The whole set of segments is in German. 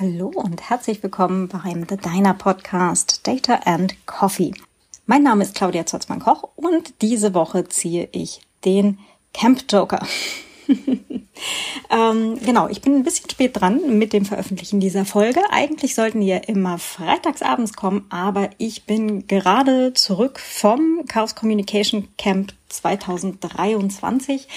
Hallo und herzlich willkommen beim The Diner Podcast Data and Coffee. Mein Name ist Claudia Zotzmann-Koch und diese Woche ziehe ich den Camp Joker. ähm, genau, ich bin ein bisschen spät dran mit dem Veröffentlichen dieser Folge. Eigentlich sollten die ja immer freitagsabends kommen, aber ich bin gerade zurück vom Chaos Communication Camp 2023.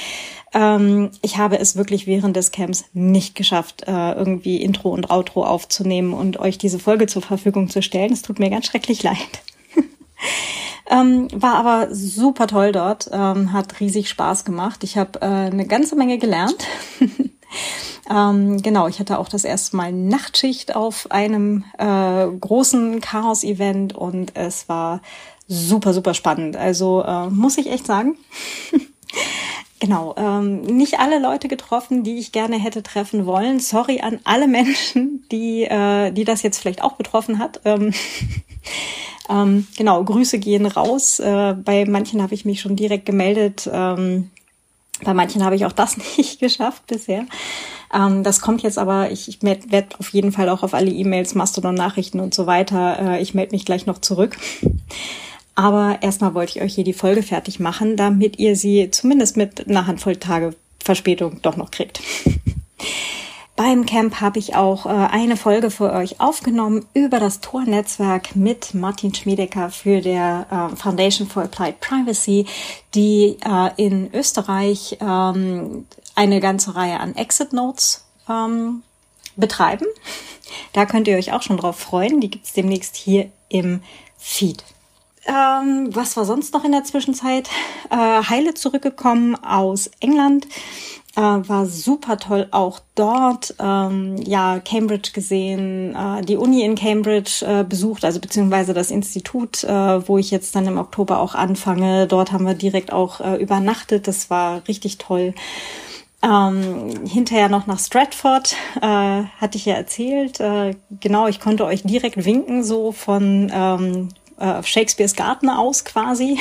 Ähm, ich habe es wirklich während des Camps nicht geschafft, äh, irgendwie Intro und Outro aufzunehmen und euch diese Folge zur Verfügung zu stellen. Es tut mir ganz schrecklich leid. Ähm, war aber super toll dort, ähm, hat riesig Spaß gemacht. Ich habe äh, eine ganze Menge gelernt. ähm, genau, ich hatte auch das erste Mal Nachtschicht auf einem äh, großen Chaos-Event und es war super, super spannend. Also äh, muss ich echt sagen. Genau, ähm, nicht alle Leute getroffen, die ich gerne hätte treffen wollen. Sorry an alle Menschen, die, äh, die das jetzt vielleicht auch betroffen hat. Ähm, ähm, genau, Grüße gehen raus. Äh, bei manchen habe ich mich schon direkt gemeldet. Ähm, bei manchen habe ich auch das nicht geschafft bisher. Ähm, das kommt jetzt aber, ich, ich werde auf jeden Fall auch auf alle E-Mails, Mastodon-Nachrichten und so weiter. Äh, ich melde mich gleich noch zurück. Aber erstmal wollte ich euch hier die Folge fertig machen, damit ihr sie zumindest mit einer Handvoll Tage Verspätung doch noch kriegt. Beim Camp habe ich auch äh, eine Folge für euch aufgenommen über das Tor-Netzwerk mit Martin Schmiedecker für der äh, Foundation for Applied Privacy, die äh, in Österreich ähm, eine ganze Reihe an Exit Notes ähm, betreiben. Da könnt ihr euch auch schon drauf freuen. Die gibt's demnächst hier im Feed. Ähm, was war sonst noch in der Zwischenzeit? Äh, Heile zurückgekommen aus England. Äh, war super toll auch dort. Ähm, ja, Cambridge gesehen, äh, die Uni in Cambridge äh, besucht, also beziehungsweise das Institut, äh, wo ich jetzt dann im Oktober auch anfange. Dort haben wir direkt auch äh, übernachtet. Das war richtig toll. Ähm, hinterher noch nach Stratford, äh, hatte ich ja erzählt. Äh, genau, ich konnte euch direkt winken, so von ähm, äh, Shakespeares Garten aus quasi.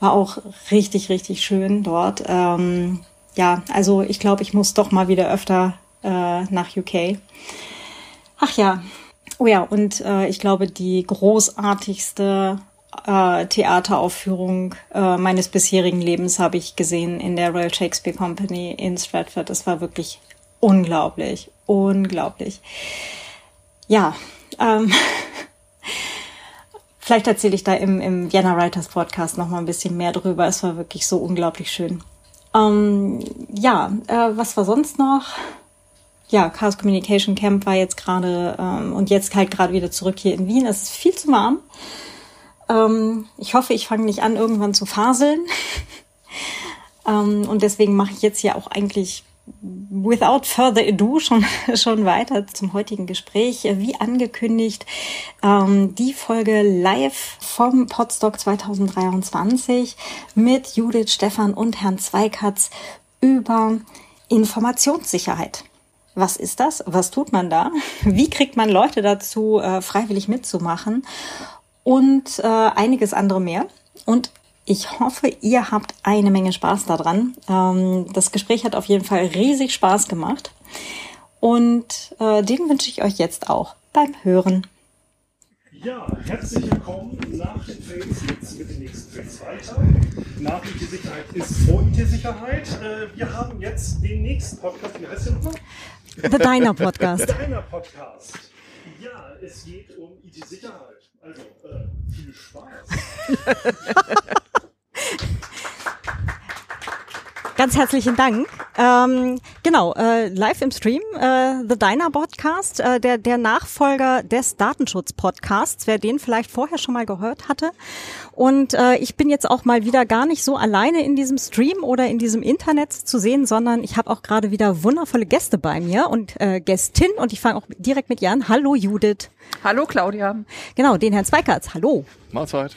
War auch richtig, richtig schön dort. Ähm, ja, also ich glaube, ich muss doch mal wieder öfter äh, nach UK. Ach ja. Oh ja, und äh, ich glaube, die großartigste äh, Theateraufführung äh, meines bisherigen Lebens habe ich gesehen in der Royal Shakespeare Company in Stratford. Das war wirklich unglaublich, unglaublich. Ja, ähm, Vielleicht erzähle ich da im, im Vienna Writers Podcast noch mal ein bisschen mehr drüber. Es war wirklich so unglaublich schön. Ähm, ja, äh, was war sonst noch? Ja, Chaos Communication Camp war jetzt gerade ähm, und jetzt halt gerade wieder zurück hier in Wien. Es ist viel zu warm. Ähm, ich hoffe, ich fange nicht an, irgendwann zu faseln. ähm, und deswegen mache ich jetzt hier auch eigentlich without further ado schon, schon weiter zum heutigen Gespräch. Wie angekündigt, ähm, die Folge live vom Podstock 2023 mit Judith, Stefan und Herrn Zweikatz über Informationssicherheit. Was ist das? Was tut man da? Wie kriegt man Leute dazu, äh, freiwillig mitzumachen? Und äh, einiges andere mehr. Und ich hoffe, ihr habt eine Menge Spaß daran. Ähm, das Gespräch hat auf jeden Fall riesig Spaß gemacht. Und äh, den wünsche ich euch jetzt auch beim Hören. Ja, herzlich willkommen nach den Fails jetzt mit den nächsten Fails weiter. Nach IT-Sicherheit ist vor IT-Sicherheit. Äh, wir haben jetzt den nächsten Podcast. Wie heißt der nochmal? The Diner Podcast. The Diner Podcast. Ja, es geht um IT-Sicherheit. Also, äh, viel Spaß. Ganz herzlichen Dank. Ähm, genau, äh, live im Stream, äh, The Diner Podcast, äh, der, der Nachfolger des Datenschutz-Podcasts, wer den vielleicht vorher schon mal gehört hatte. Und äh, ich bin jetzt auch mal wieder gar nicht so alleine in diesem Stream oder in diesem Internet zu sehen, sondern ich habe auch gerade wieder wundervolle Gäste bei mir und äh, Gästin und ich fange auch direkt mit ihr an. Hallo Judith. Hallo Claudia. Genau, den Herrn Zweikatz. Hallo. Mahlzeit.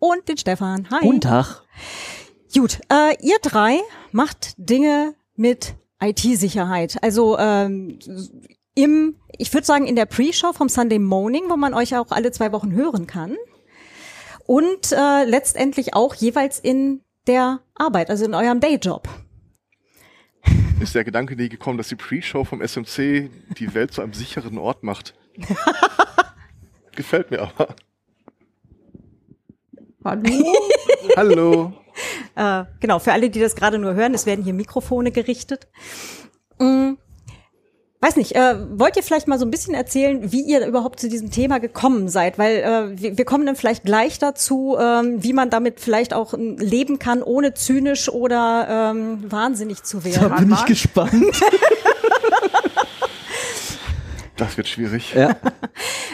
Und den Stefan. Hi. Guten Tag. Gut, äh, ihr drei macht Dinge mit IT-Sicherheit. Also ähm, im, ich würde sagen, in der Pre-Show vom Sunday Morning, wo man euch auch alle zwei Wochen hören kann. Und äh, letztendlich auch jeweils in der Arbeit, also in eurem Dayjob. ist der Gedanke nie gekommen, dass die Pre-Show vom SMC die Welt zu einem sicheren Ort macht. Gefällt mir aber. Hallo? Hallo. Äh, genau, für alle, die das gerade nur hören, es werden hier Mikrofone gerichtet. Mm, weiß nicht, äh, wollt ihr vielleicht mal so ein bisschen erzählen, wie ihr überhaupt zu diesem Thema gekommen seid? Weil äh, wir, wir kommen dann vielleicht gleich dazu, ähm, wie man damit vielleicht auch leben kann, ohne zynisch oder ähm, wahnsinnig zu Da werden. bin ich gespannt. Das wird schwierig. ja.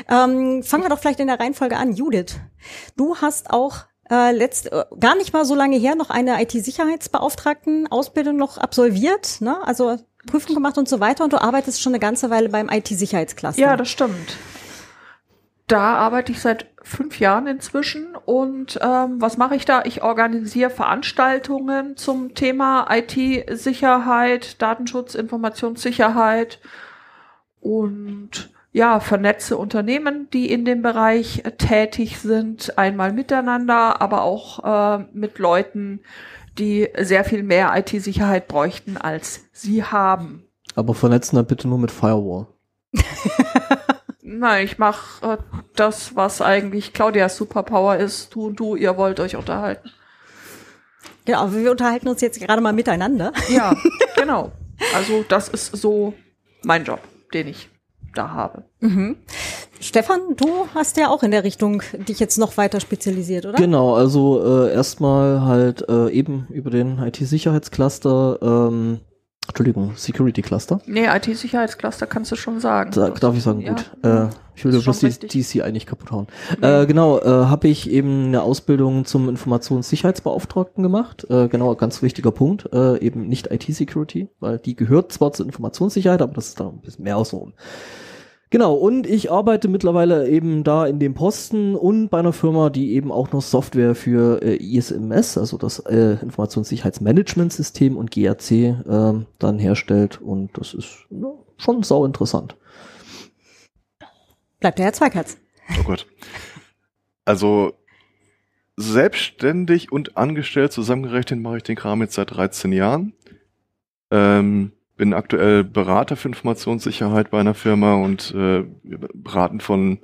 Ähm, fangen wir doch vielleicht in der Reihenfolge an. Judith, du hast auch äh, letzt, äh, gar nicht mal so lange her noch eine IT-Sicherheitsbeauftragten-Ausbildung noch absolviert, ne? also Prüfung gemacht und so weiter und du arbeitest schon eine ganze Weile beim IT-Sicherheitscluster. Ja, das stimmt. Da arbeite ich seit fünf Jahren inzwischen und ähm, was mache ich da? Ich organisiere Veranstaltungen zum Thema IT-Sicherheit, Datenschutz, Informationssicherheit und ja, vernetze Unternehmen, die in dem Bereich äh, tätig sind, einmal miteinander, aber auch äh, mit Leuten, die sehr viel mehr IT-Sicherheit bräuchten, als sie haben. Aber vernetzen dann bitte nur mit Firewall. Nein, ich mache äh, das, was eigentlich Claudias Superpower ist. Du und du, ihr wollt euch unterhalten. Genau, aber wir unterhalten uns jetzt gerade mal miteinander. Ja, genau. Also das ist so mein Job, den ich da habe. Stefan, du hast ja auch in der Richtung dich jetzt noch weiter spezialisiert, oder? Genau, also äh, erstmal halt äh, eben über den IT-Sicherheitscluster, ähm, Entschuldigung, Security Cluster. Nee, IT-Sicherheitscluster kannst du schon sagen. Da, darf ich sagen, Ja. gut. Äh, ich will bloß die. DC eigentlich kaputt hauen. Äh, genau, äh, habe ich eben eine Ausbildung zum Informationssicherheitsbeauftragten gemacht. Äh, genau, ganz wichtiger Punkt. Äh, eben nicht IT-Security, weil die gehört zwar zur Informationssicherheit, aber das ist dann ein bisschen mehr außenrum. Genau, und ich arbeite mittlerweile eben da in dem Posten und bei einer Firma, die eben auch noch Software für äh, ISMS, also das äh, Informationssicherheitsmanagementsystem und GRC ähm, dann herstellt. Und das ist ja, schon sau interessant. Bleibt der Herr Zweikatz. Oh Gott. Also selbstständig und angestellt zusammengerechnet mache ich den Kram jetzt seit 13 Jahren. Ähm, bin aktuell Berater für Informationssicherheit bei einer Firma und äh, wir beraten von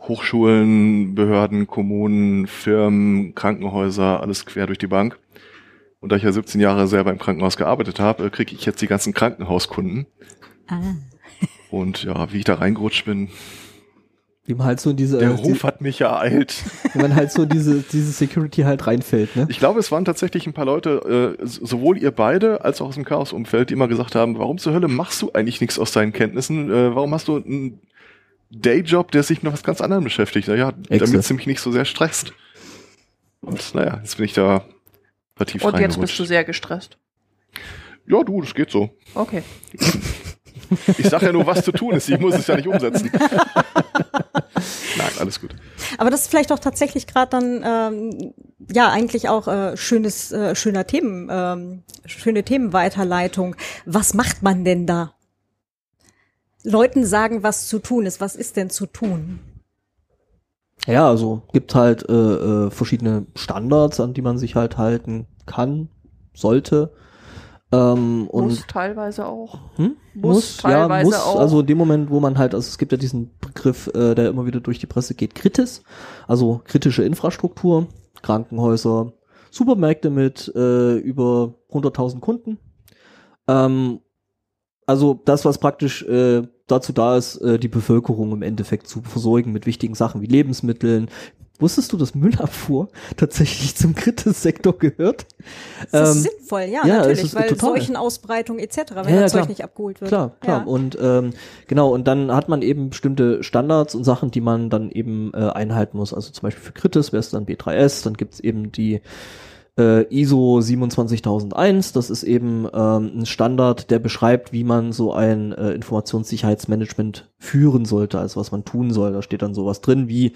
Hochschulen, Behörden, Kommunen, Firmen, Krankenhäuser, alles quer durch die Bank. Und da ich ja 17 Jahre selber im Krankenhaus gearbeitet habe, kriege ich jetzt die ganzen Krankenhauskunden. Ah. Und ja, wie ich da reingerutscht bin, Wie man halt so in diese, der äh, Ruf hat mich ereilt. wie man halt so in diese, diese Security halt reinfällt, ne? Ich glaube, es waren tatsächlich ein paar Leute, äh, sowohl ihr beide als auch aus dem Chaos-Umfeld, die immer gesagt haben, warum zur Hölle machst du eigentlich nichts aus deinen Kenntnissen? Äh, warum hast du einen Dayjob, der sich mit was ganz anderem beschäftigt? Naja, damit es mich nicht so sehr stresst. Und naja, jetzt bin ich da vertieft Und jetzt bist du sehr gestresst. ja, du, das geht so. Okay. Ich sage ja nur, was zu tun ist. Ich muss es ja nicht umsetzen. Nein, alles gut. Aber das ist vielleicht auch tatsächlich gerade dann ähm, ja eigentlich auch äh, schönes äh, schöner Themen ähm, schöne Themenweiterleitung. Was macht man denn da? Leuten sagen, was zu tun ist. Was ist denn zu tun? Ja, also gibt halt äh, äh, verschiedene Standards, an die man sich halt halten kann, sollte. Ähm, und Muss teilweise auch. hm? muss ja, teilweise muss, auch. also in dem Moment, wo man halt, also es gibt ja diesen Begriff, äh, der immer wieder durch die Presse geht, Kritis, also kritische Infrastruktur, Krankenhäuser, Supermärkte mit äh, über 100.000 Kunden. Ähm, also das, was praktisch äh, dazu da ist, äh, die Bevölkerung im Endeffekt zu versorgen mit wichtigen Sachen wie Lebensmitteln. Wusstest du, dass Müllabfuhr tatsächlich zum Kritis-Sektor gehört? Das Ähm, ist sinnvoll, ja, ja, natürlich, weil total. Seuchenausbreitung etc., wenn Ja, ja, das Zeug klar. nicht abgeholt wird. Klar, klar. Ja. Und ähm, genau, und dann hat man eben bestimmte Standards und Sachen, die man dann eben äh, einhalten muss. Also zum Beispiel für Kritis wäre es dann B3S, dann gibt's eben die äh, ISO 27001, das ist eben ähm, ein Standard, der beschreibt, wie man so ein äh, Informationssicherheitsmanagement führen sollte, also was man tun soll. Da steht dann sowas drin wie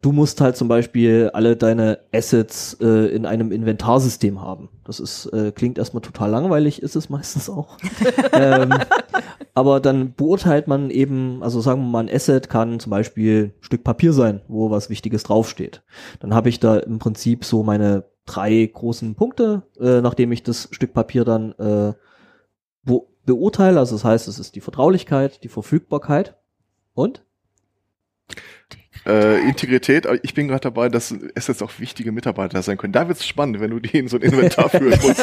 Du musst halt zum Beispiel alle deine Assets äh, in einem Inventarsystem haben. Das ist, äh, klingt erstmal total langweilig, ist es meistens auch. ähm, aber dann beurteilt man eben, also sagen wir mal, ein Asset kann zum Beispiel Stück Papier sein, wo was Wichtiges draufsteht. Dann habe ich da im Prinzip so meine drei großen Punkte, äh, nachdem ich das Stück Papier dann äh, be beurteile. Also das heißt, es ist die Vertraulichkeit, die Verfügbarkeit und Äh, Integrität, aber ich bin gerade dabei, dass es jetzt auch wichtige Mitarbeiter sein können. Da wird's spannend, wenn du die in so ein Inventar führen musst.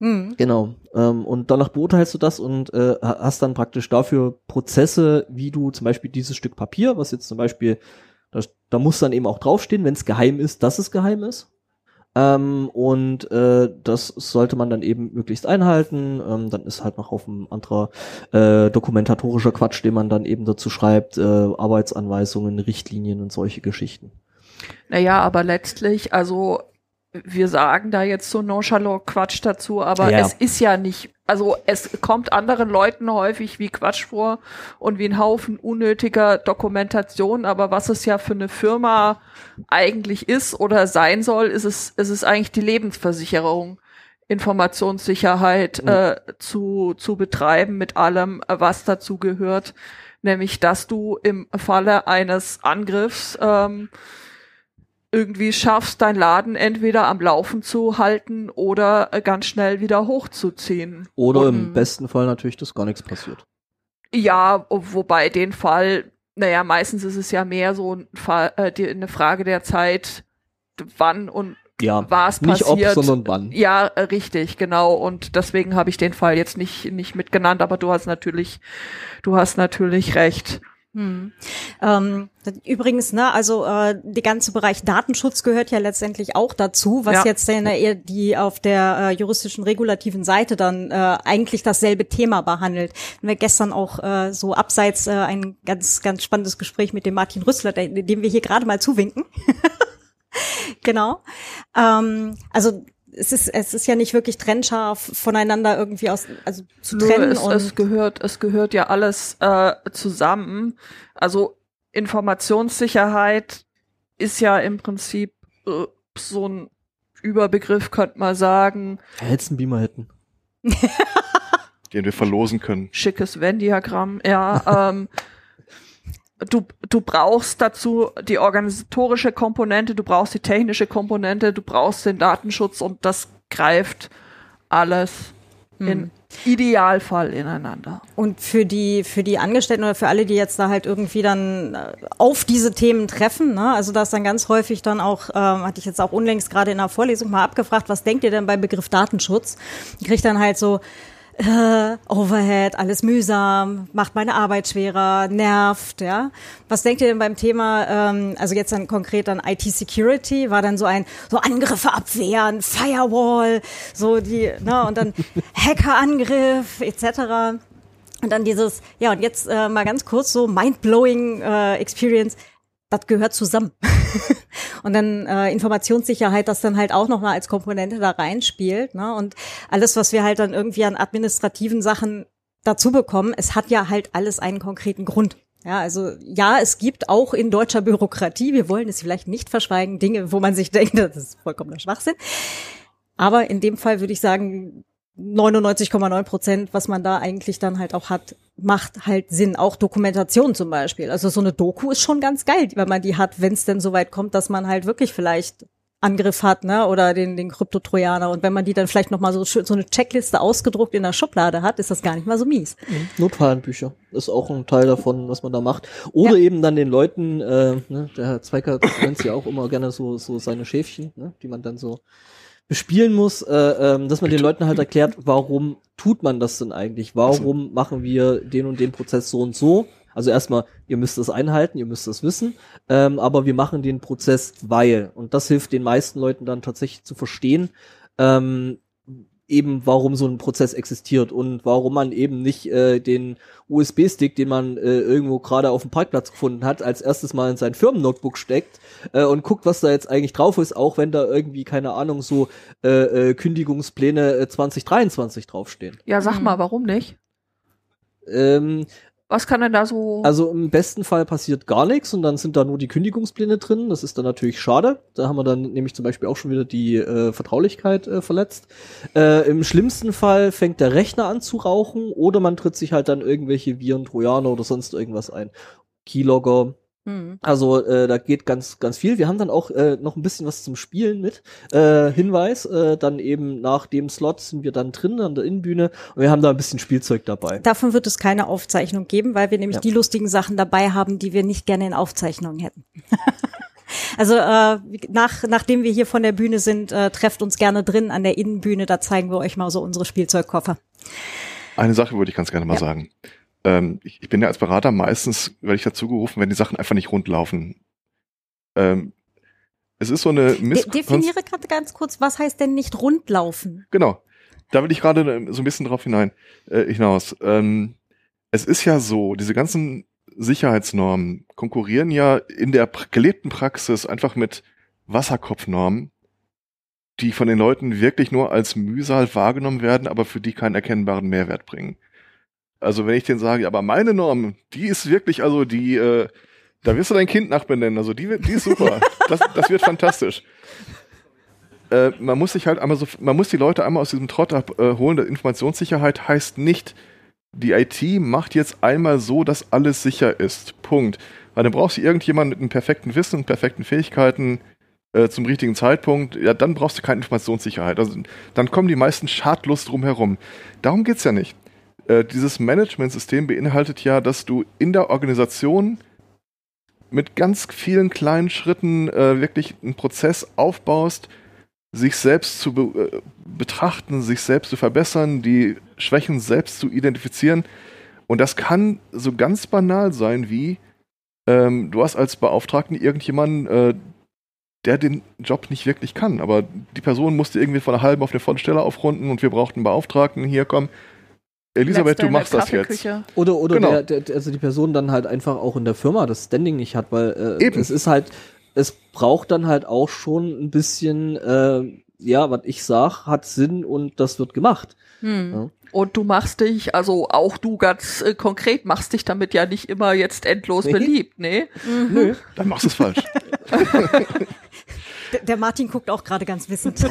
Mhm. Genau. Ähm, und danach beurteilst du das und äh, ha- hast dann praktisch dafür Prozesse, wie du zum Beispiel dieses Stück Papier, was jetzt zum Beispiel, da, da muss dann eben auch draufstehen, wenn es geheim ist, dass es geheim ist. Ähm, und äh, das sollte man dann eben möglichst einhalten. Ähm, dann ist halt noch auf ein anderer äh, dokumentatorischer Quatsch, den man dann eben dazu schreibt, äh, Arbeitsanweisungen, Richtlinien und solche Geschichten. Naja, aber letztlich, also wir sagen da jetzt so nonchalant Quatsch dazu, aber Ja. es ist ja nicht, also es kommt anderen Leuten häufig wie Quatsch vor und wie ein Haufen unnötiger Dokumentation, aber was es ja für eine Firma eigentlich ist oder sein soll, ist es, ist es eigentlich die Lebensversicherung. Informationssicherheit Mhm. äh, zu, zu betreiben mit allem, was dazu gehört, nämlich dass du im Falle eines Angriffs ähm, irgendwie schaffst, dein Laden entweder am Laufen zu halten oder äh, ganz schnell wieder hochzuziehen. Oder Und- im besten Fall natürlich, dass gar nichts passiert. Ja, wobei den Fall, naja, meistens ist es ja mehr so ein Fall, äh, die, eine Frage der Zeit, wann und Ja, was nicht passiert. ob, sondern wann. Ja, äh, richtig, genau. Und deswegen habe ich den Fall jetzt nicht, nicht mitgenannt, aber du hast natürlich, du hast natürlich recht. Hm. Ähm, übrigens, ne, also äh, der ganze Bereich Datenschutz gehört ja letztendlich auch dazu, was Ja. jetzt eher die auf der äh, juristischen regulativen Seite dann äh, eigentlich dasselbe Thema behandelt. Wir gestern auch äh, so abseits äh, ein ganz ganz spannendes Gespräch mit dem Martin Rüssler, dem wir hier gerade mal zuwinken. genau. Ähm, also es ist, es ist ja nicht wirklich trennscharf voneinander irgendwie aus, also zu trennen es, und es gehört, es gehört ja alles äh, zusammen. Also Informationssicherheit ist ja im Prinzip äh, so ein Überbegriff, könnte man sagen. Hättest einen Beamer hätten. den wir verlosen können. Schickes Venn-Diagramm, ja. ähm, du, du brauchst dazu die organisatorische Komponente, du brauchst die technische Komponente, du brauchst den Datenschutz und das greift alles im Idealfall ineinander. Und für die, für die Angestellten oder für alle, die jetzt da halt irgendwie dann äh, auf diese Themen treffen, ne? also da ist dann ganz häufig dann auch, ähm, hatte ich jetzt auch unlängst gerade in einer Vorlesung mal abgefragt, was denkt ihr denn beim Begriff Datenschutz? Ich krieg dann halt so, äh, Overhead, alles mühsam, macht meine Arbeit schwerer, nervt, ja. Was denkt ihr denn beim Thema, ähm, also jetzt dann konkret an IT-Security, war dann so ein, so Angriffe abwehren, Firewall, so die, ne, und dann Hackerangriff, etc. Und dann dieses, ja, und jetzt äh, mal ganz kurz so mind-blowing äh, Experience, das gehört zusammen. und dann äh, Informationssicherheit, das dann halt auch nochmal als Komponente da reinspielt. Ne? Und alles, was wir halt dann irgendwie an administrativen Sachen dazu bekommen, es hat ja halt alles einen konkreten Grund. Ja, also ja, es gibt auch in deutscher Bürokratie, wir wollen es vielleicht nicht verschweigen, Dinge, wo man sich denkt, das ist vollkommener Schwachsinn. Aber in dem Fall würde ich sagen, 99,9 Prozent, was man da eigentlich dann halt auch hat, macht halt Sinn. Auch Dokumentation zum Beispiel. Also so eine Doku ist schon ganz geil, wenn man die hat, wenn es denn so weit kommt, dass man halt wirklich vielleicht Angriff hat, ne, oder den, den Kryptotrojaner. Und wenn man die dann vielleicht nochmal so, schön- so eine Checkliste ausgedruckt in der Schublade hat, ist das gar nicht mal so mies. Notfallhandbücher ist auch ein Teil davon, was man da macht. Oder eben dann den Leuten, äh, ne, der Herr Zweikert nennt ja auch immer gerne so, so seine Schäfchen, ne, die man dann so bespielen muss, äh, ähm, dass man den Leuten halt erklärt, warum tut man das denn eigentlich? Warum machen wir den und den Prozess so und so? Also erstmal, ihr müsst es einhalten, ihr müsst es wissen, ähm, aber wir machen den Prozess, weil. Und das hilft den meisten Leuten dann tatsächlich zu verstehen, ähm, eben warum so ein Prozess existiert und warum man eben nicht äh, den USB-Stick, den man äh, irgendwo gerade auf dem Parkplatz gefunden hat, als erstes mal in sein Firmennotebook steckt äh, und guckt, was da jetzt eigentlich drauf ist, auch wenn da irgendwie, keine Ahnung, so äh, äh, Kündigungspläne äh, 2023 draufstehen. Ja, sag Mhm. mal, warum nicht? Ähm, Was kann denn da so? also im besten Fall passiert gar nichts und dann sind da nur die Kündigungspläne drin. Das ist dann natürlich schade. Da haben wir dann nämlich zum Beispiel auch schon wieder die äh, Vertraulichkeit äh, verletzt. Äh, Im schlimmsten Fall fängt der Rechner an zu rauchen oder man tritt sich halt dann irgendwelche Viren, Trojaner oder sonst irgendwas ein. Keylogger Hm. Also äh, da geht ganz ganz viel. Wir haben dann auch äh, noch ein bisschen was zum Spielen mit. Äh, Hinweis, äh, dann eben nach dem Slot sind wir dann drin an der Innenbühne und wir haben da ein bisschen Spielzeug dabei. Davon wird es keine Aufzeichnung geben, weil wir nämlich Ja. die lustigen Sachen dabei haben, die wir nicht gerne in Aufzeichnungen hätten. also äh, nach, nachdem wir hier von der Bühne sind, äh, trefft uns gerne drin an der Innenbühne. Da zeigen wir euch mal so unsere Spielzeugkoffer. Eine Sache würde ich ganz gerne mal Ja. sagen. Ähm, ich, ich bin ja als Berater meistens, werde ich dazu gerufen, wenn die Sachen einfach nicht rund laufen. Ähm, es ist so eine De Miss definiere gerade ganz kurz, was heißt denn nicht rundlaufen? Genau. Da will ich gerade äh, so ein bisschen drauf hinein, äh, hinaus. Ähm, es ist ja so, diese ganzen Sicherheitsnormen konkurrieren ja in der gelebten Praxis einfach mit Wasserkopfnormen, die von den Leuten wirklich nur als Mühsal wahrgenommen werden, aber für die keinen erkennbaren Mehrwert bringen. Also wenn ich denen sage, aber meine Norm, die ist wirklich, also die, äh, da wirst du dein Kind nachbenennen, also die, wird- die ist super. das, das wird fantastisch. Äh, man muss sich halt einmal so, man muss die Leute einmal aus diesem Trott abholen. Informationssicherheit heißt nicht, die IT macht jetzt einmal so, dass alles sicher ist. Punkt. Weil dann brauchst du irgendjemanden mit einem perfekten Wissen und perfekten Fähigkeiten äh, zum richtigen Zeitpunkt. Ja, dann brauchst du keine Informationssicherheit. Also dann kommen die meisten schadlos drum herum. Darum geht's ja nicht. Äh, dieses Managementsystem beinhaltet ja, dass du in der Organisation mit ganz vielen kleinen Schritten äh, wirklich einen Prozess aufbaust, sich selbst zu be äh, betrachten, sich selbst zu verbessern, die Schwächen selbst zu identifizieren. Und das kann so ganz banal sein wie, ähm, du hast als Beauftragten irgendjemanden, äh, der den Job nicht wirklich kann. Aber die Person musste irgendwie von einer halben auf eine volle Stelle aufrunden und wir brauchten einen Beauftragten. Hier, komm. Elisabeth, du machst das jetzt. Oder oder Genau. der, der, also die Person dann halt einfach auch in der Firma das Standing nicht hat, weil äh, Eben. es ist halt, es braucht dann halt auch schon ein bisschen, äh, ja, was ich sag, hat Sinn und das wird gemacht. Hm. Ja. Und du machst dich, also auch du ganz äh, konkret machst dich damit ja nicht immer jetzt endlos Nee. beliebt, ne? Nö. Dann machst du es falsch. Der, der Martin guckt auch gerade ganz wissend.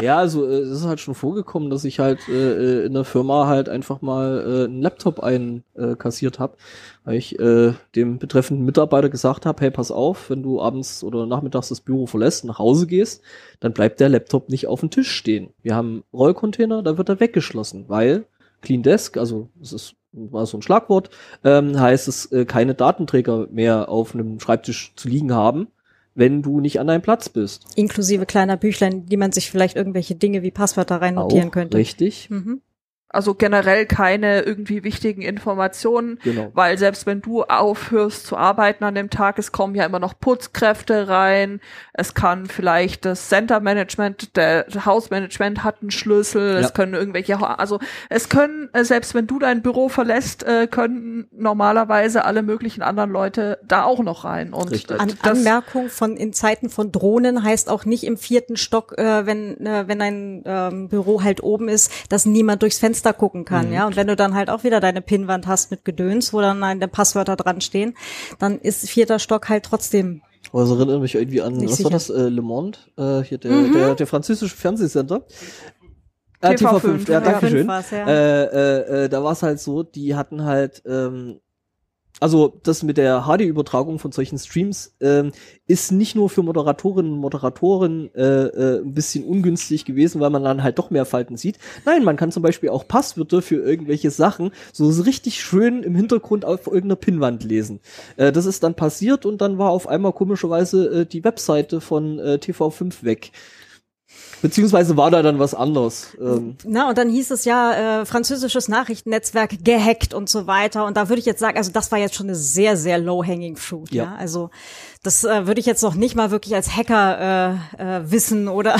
Ja, also äh, es ist halt schon vorgekommen, dass ich halt äh, äh, in der Firma halt einfach mal äh, einen Laptop einkassiert habe, weil ich äh, dem betreffenden Mitarbeiter gesagt habe, hey, pass auf, wenn du abends oder nachmittags das Büro verlässt, nach Hause gehst, dann bleibt der Laptop nicht auf dem Tisch stehen. Wir haben Rollcontainer, da wird er weggeschlossen, weil Clean Desk, also es ist war so ein Schlagwort, ähm, heißt es äh, keine Datenträger mehr auf einem Schreibtisch zu liegen haben, wenn du nicht an deinem Platz bist. Inklusive kleiner Büchlein, die man sich vielleicht irgendwelche Dinge wie Passwörter rein notieren Auch könnte. Richtig, Mhm. Also generell keine irgendwie wichtigen Informationen, genau. weil selbst wenn du aufhörst zu arbeiten an dem Tag, es kommen ja immer noch Putzkräfte rein, es kann vielleicht das Center Management, der Hausmanagement hat einen Schlüssel, Ja. es können irgendwelche, also es können, äh, selbst wenn du dein Büro verlässt, äh, können normalerweise alle möglichen anderen Leute da auch noch rein. Und Richtig. An Anmerkung von in Zeiten von Drohnen heißt auch nicht im vierten Stock, äh, wenn äh, wenn ein ähm, Büro halt oben ist, dass niemand durchs Fenster gucken kann, Mhm. ja. Und wenn du dann halt auch wieder deine Pinnwand hast mit Gedöns, wo dann deine Passwörter dran stehen, dann ist vierter Stock halt trotzdem. Aber es erinnert mich irgendwie an, Nicht was sicher. war das, äh, Le Monde, äh, hier der, Mhm. der, der französische Fernsehsender. Äh, TV5, TV5, ja, danke schön. ja. Äh, äh, äh, da war es halt so, die hatten halt, ähm, also das mit der HD-Übertragung von solchen Streams ähm, ist nicht nur für Moderatorinnen und Moderatoren äh, äh, ein bisschen ungünstig gewesen, weil man dann halt doch mehr Falten sieht. Nein, man kann zum Beispiel auch Passwörter für irgendwelche Sachen so richtig schön im Hintergrund auf irgendeiner Pinnwand lesen. Äh, das ist dann passiert und dann war auf einmal komischerweise äh, die Webseite von äh, TV5 weg. Beziehungsweise war da dann was anderes. Ähm, Na, und dann hieß es ja, äh, französisches Nachrichtennetzwerk gehackt und so weiter. Und da würde ich jetzt sagen, also das war jetzt schon eine sehr, sehr low-hanging fruit. Ja. Ja. Also das äh, würde ich jetzt noch nicht mal wirklich als Hacker äh, äh, wissen oder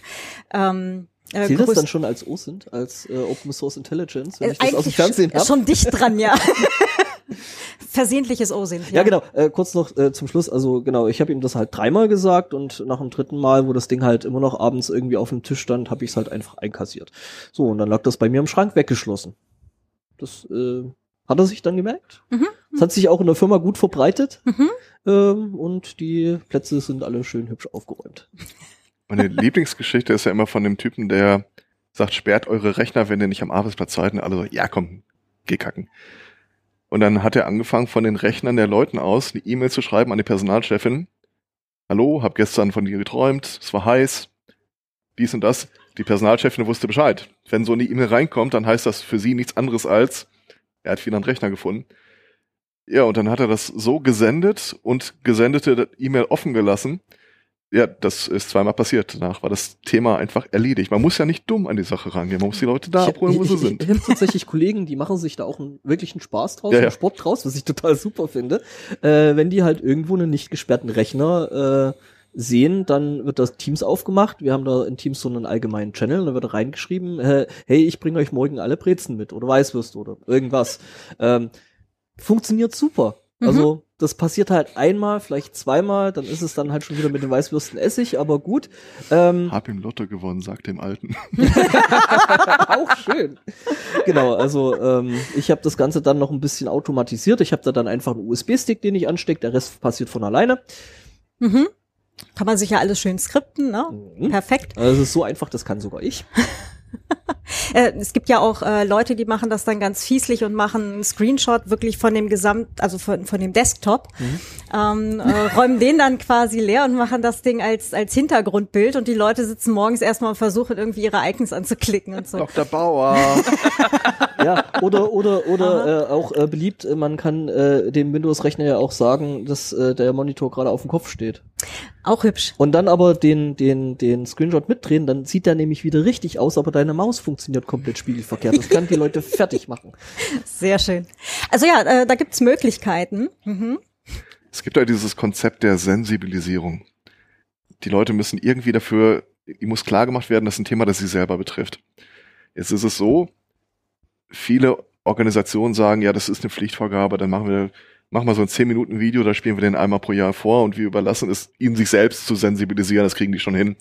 ähm, äh, Zählt das dann schon als OSINT, als äh, Open Source Intelligence, wenn äh, ich das aus dem Fernsehen habe? schon dicht dran, ja. Versehentliches OSINT. Ja, genau. Äh, kurz noch äh, zum Schluss. Also genau, ich habe ihm das halt dreimal gesagt und nach dem dritten Mal, wo das Ding halt immer noch abends irgendwie auf dem Tisch stand, habe ich es halt einfach einkassiert. So, und dann lag das bei mir im Schrank weggeschlossen. Das äh, hat er sich dann gemerkt. Mhm. Das hat sich auch in der Firma gut verbreitet. Mhm. Ähm, und die Plätze sind alle schön hübsch aufgeräumt. Meine Lieblingsgeschichte ist ja immer von dem Typen, der sagt, sperrt eure Rechner, wenn ihr nicht am Arbeitsplatz seid. Und alle so, ja komm, geh kacken. Und dann hat er angefangen, von den Rechnern der Leuten aus eine E-Mail zu schreiben an die Personalchefin. Hallo, hab gestern von dir geträumt, es war heiß, dies und das. Die Personalchefin wusste Bescheid. Wenn so eine E-Mail reinkommt, dann heißt das für sie nichts anderes als, er hat wieder einen Rechner gefunden. Ja, und dann hat er das so gesendet und gesendete E-Mail offen gelassen. Ja, das ist zweimal passiert. Danach war das Thema einfach erledigt. Man muss ja nicht dumm an die Sache rangehen. Man muss die Leute da ich, abholen, wo ich, sie ich, sind. Ich habe tatsächlich Kollegen, die machen sich da auch einen wirklichen Spaß draus, Ja, einen ja. Sport draus, was ich total super finde. Äh, wenn die halt irgendwo einen nicht gesperrten Rechner äh, sehen, dann wird das Teams aufgemacht. Wir haben da in Teams so einen allgemeinen Channel, da wird reingeschrieben, äh, hey, ich bringe euch morgen alle Brezen mit oder Weißwürste oder irgendwas. Ähm, funktioniert super. Also das passiert halt einmal, vielleicht zweimal, dann ist es dann halt schon wieder mit den Weißwürsten Essig, aber gut. Ähm, Hab im Lotto gewonnen, sagt dem Alten. auch schön. Genau, also ähm, ich habe das Ganze dann noch ein bisschen automatisiert. Ich habe da dann einfach einen USB-Stick, den ich anstecke. Der Rest passiert von alleine. Mhm. Kann man sich ja alles schön skripten, ne? Mhm. Perfekt. Also es ist so einfach, das kann sogar ich. Äh, es gibt ja auch äh, Leute, die machen das dann ganz fieslich und machen einen Screenshot wirklich von dem Gesamt, also von, von dem Desktop, ähm, äh, räumen den dann quasi leer und machen das Ding als, als Hintergrundbild und die Leute sitzen morgens erstmal und versuchen irgendwie ihre Icons anzuklicken und so. Dr. Bauer. Ja, oder oder oder äh, auch äh, beliebt, äh, man kann äh, dem Windows-Rechner ja auch sagen, dass äh, der Monitor gerade auf dem Kopf steht. Auch hübsch. Und dann aber den den den Screenshot mitdrehen, dann sieht der nämlich wieder richtig aus, aber deine Maus funktioniert komplett spiegelverkehrt. Das kann die Leute fertig machen. Sehr schön. Also ja, äh, da gibt's Möglichkeiten. Mhm. Es gibt ja dieses Konzept der Sensibilisierung. Die Leute müssen irgendwie dafür, ihm muss klar gemacht werden, das ist ein Thema, das sie selber betrifft. Jetzt ist es so, viele Organisationen sagen, ja, das ist eine Pflichtvorgabe, dann machen wir, machen wir so ein 10 Minuten Video, da spielen wir den einmal pro Jahr vor und wir überlassen es, ihnen sich selbst zu sensibilisieren, das kriegen die schon hin.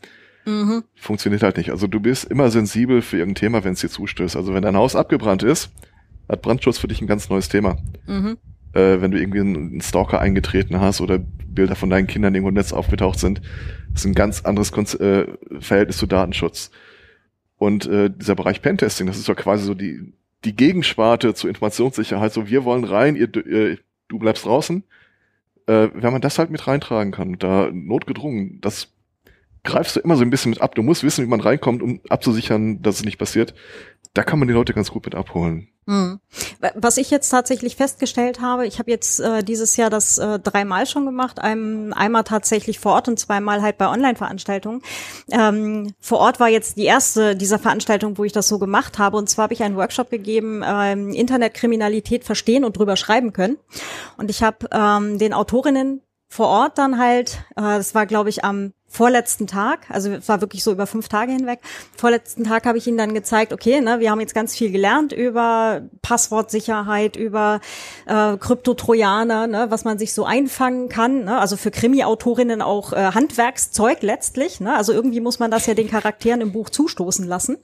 Mhm. Funktioniert halt nicht. Also du bist immer sensibel für irgendein Thema, wenn es dir zustößt. Also wenn dein Haus abgebrannt ist, hat Brandschutz für dich ein ganz neues Thema. Mhm. Äh, wenn du irgendwie einen Stalker eingetreten hast oder Bilder von deinen Kindern irgendwo im Netz aufgetaucht sind, ist ein ganz anderes Konz äh, Verhältnis zu Datenschutz. Und äh, dieser Bereich Pentesting, das ist doch quasi so die, die Gegensparte zur Informationssicherheit. So, wir wollen rein, ihr, äh, du bleibst draußen. Äh, wenn man das halt mit reintragen kann, da notgedrungen, das greifst du immer so ein bisschen mit ab. Du musst wissen, wie man reinkommt, um abzusichern, dass es nicht passiert. Da kann man die Leute ganz gut mit abholen. Mhm. Was ich jetzt tatsächlich festgestellt habe, ich habe jetzt äh, dieses Jahr das äh, dreimal schon gemacht, ein, einmal tatsächlich vor Ort und zweimal halt bei Online-Veranstaltungen. Ähm, vor Ort war jetzt die erste dieser Veranstaltungen, wo ich das so gemacht habe und zwar habe ich einen Workshop gegeben, ähm, Internetkriminalität verstehen und drüber schreiben können. Und ich habe ähm, den Autorinnen vor Ort dann halt, äh, das war glaube ich am vorletzten Tag, also es war wirklich so über fünf Tage hinweg. Vorletzten Tag habe ich ihnen dann gezeigt, okay, ne, wir haben jetzt ganz viel gelernt über Passwortsicherheit, über äh, Kryptotrojaner, ne, was man sich so einfangen kann. Ne, also für Krimi-Autorinnen auch äh, Handwerkszeug letztlich. Ne, also irgendwie muss man das ja den Charakteren im Buch zustoßen lassen.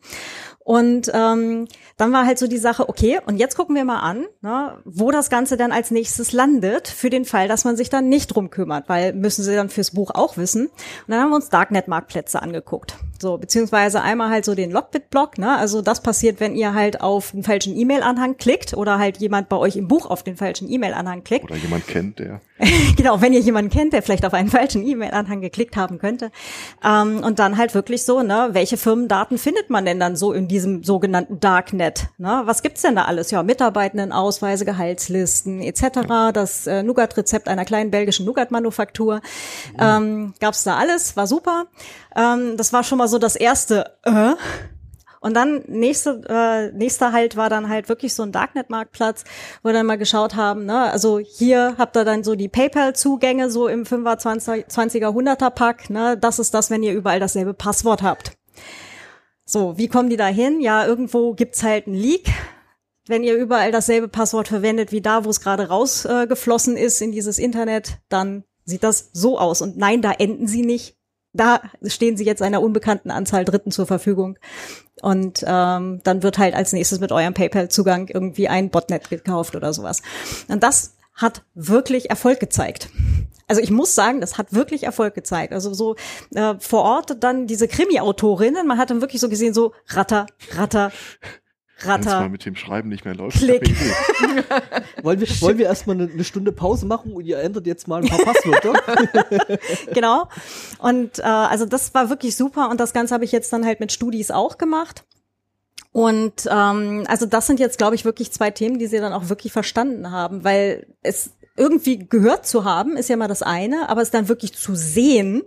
Und ähm, dann war halt so die Sache, okay, und jetzt gucken wir mal an, ne, wo das Ganze dann als nächstes landet, für den Fall, dass man sich dann nicht drum kümmert, weil müssen sie dann fürs Buch auch wissen. Und dann haben wir uns Darknet-Marktplätze angeguckt. So, beziehungsweise einmal halt so den Lockbit-Block, ne? Also das passiert, wenn ihr halt auf den falschen E-Mail-Anhang klickt oder halt jemand bei euch im Buch auf den falschen E-Mail-Anhang klickt. Oder jemand kennt, der. genau, wenn ihr jemanden kennt, der vielleicht auf einen falschen E-Mail-Anhang geklickt haben könnte. Ähm, und dann halt wirklich so, ne, welche Firmendaten findet man denn dann so in diesem sogenannten Darknet? Ne? Was gibt's denn da alles? Ja, Mitarbeitendenausweise, Gehaltslisten etc. Das äh, Nougat-Rezept einer kleinen belgischen Nougat-Manufaktur. Ähm, gab's da alles, war super. Ähm, das war schon mal so das erste äh, und dann nächste, äh, nächster Halt war dann halt wirklich so ein Darknet-Marktplatz, wo wir dann mal geschaut haben, ne, also hier habt ihr dann so die PayPal-Zugänge so im 5er, 20er, 20er, 100er Pack, ne, das ist das, wenn ihr überall dasselbe Passwort habt. So, wie kommen die da hin? Ja, irgendwo gibt's halt einen Leak. Wenn ihr überall dasselbe Passwort verwendet wie da, wo es gerade rausgeflossen äh, ist in dieses Internet, dann sieht das so aus. Und nein, da enden sie nicht. Da stehen sie jetzt einer unbekannten Anzahl Dritten zur Verfügung. Und ähm, dann wird halt als nächstes mit eurem PayPal-Zugang irgendwie ein Botnet gekauft oder sowas. Und das hat wirklich Erfolg gezeigt. Also ich muss sagen, das hat wirklich Erfolg gezeigt. Also so äh, vor Ort dann diese Krimi-Autorinnen, man hat dann wirklich so gesehen, so Ratter, Ratter, Wenn es mal Ratter. mit dem Schreiben nicht mehr läuft. Klick. Wollen wir, wollen wir erstmal eine, eine Stunde Pause machen und ihr ändert jetzt mal ein paar Passwörter? Genau. Und äh, also das war wirklich super und das Ganze habe ich jetzt dann halt mit Studis auch gemacht. Und ähm, also das sind jetzt, glaube ich, wirklich zwei Themen, die sie dann auch wirklich verstanden haben, weil es irgendwie gehört zu haben, ist ja mal das eine, aber es dann wirklich zu sehen,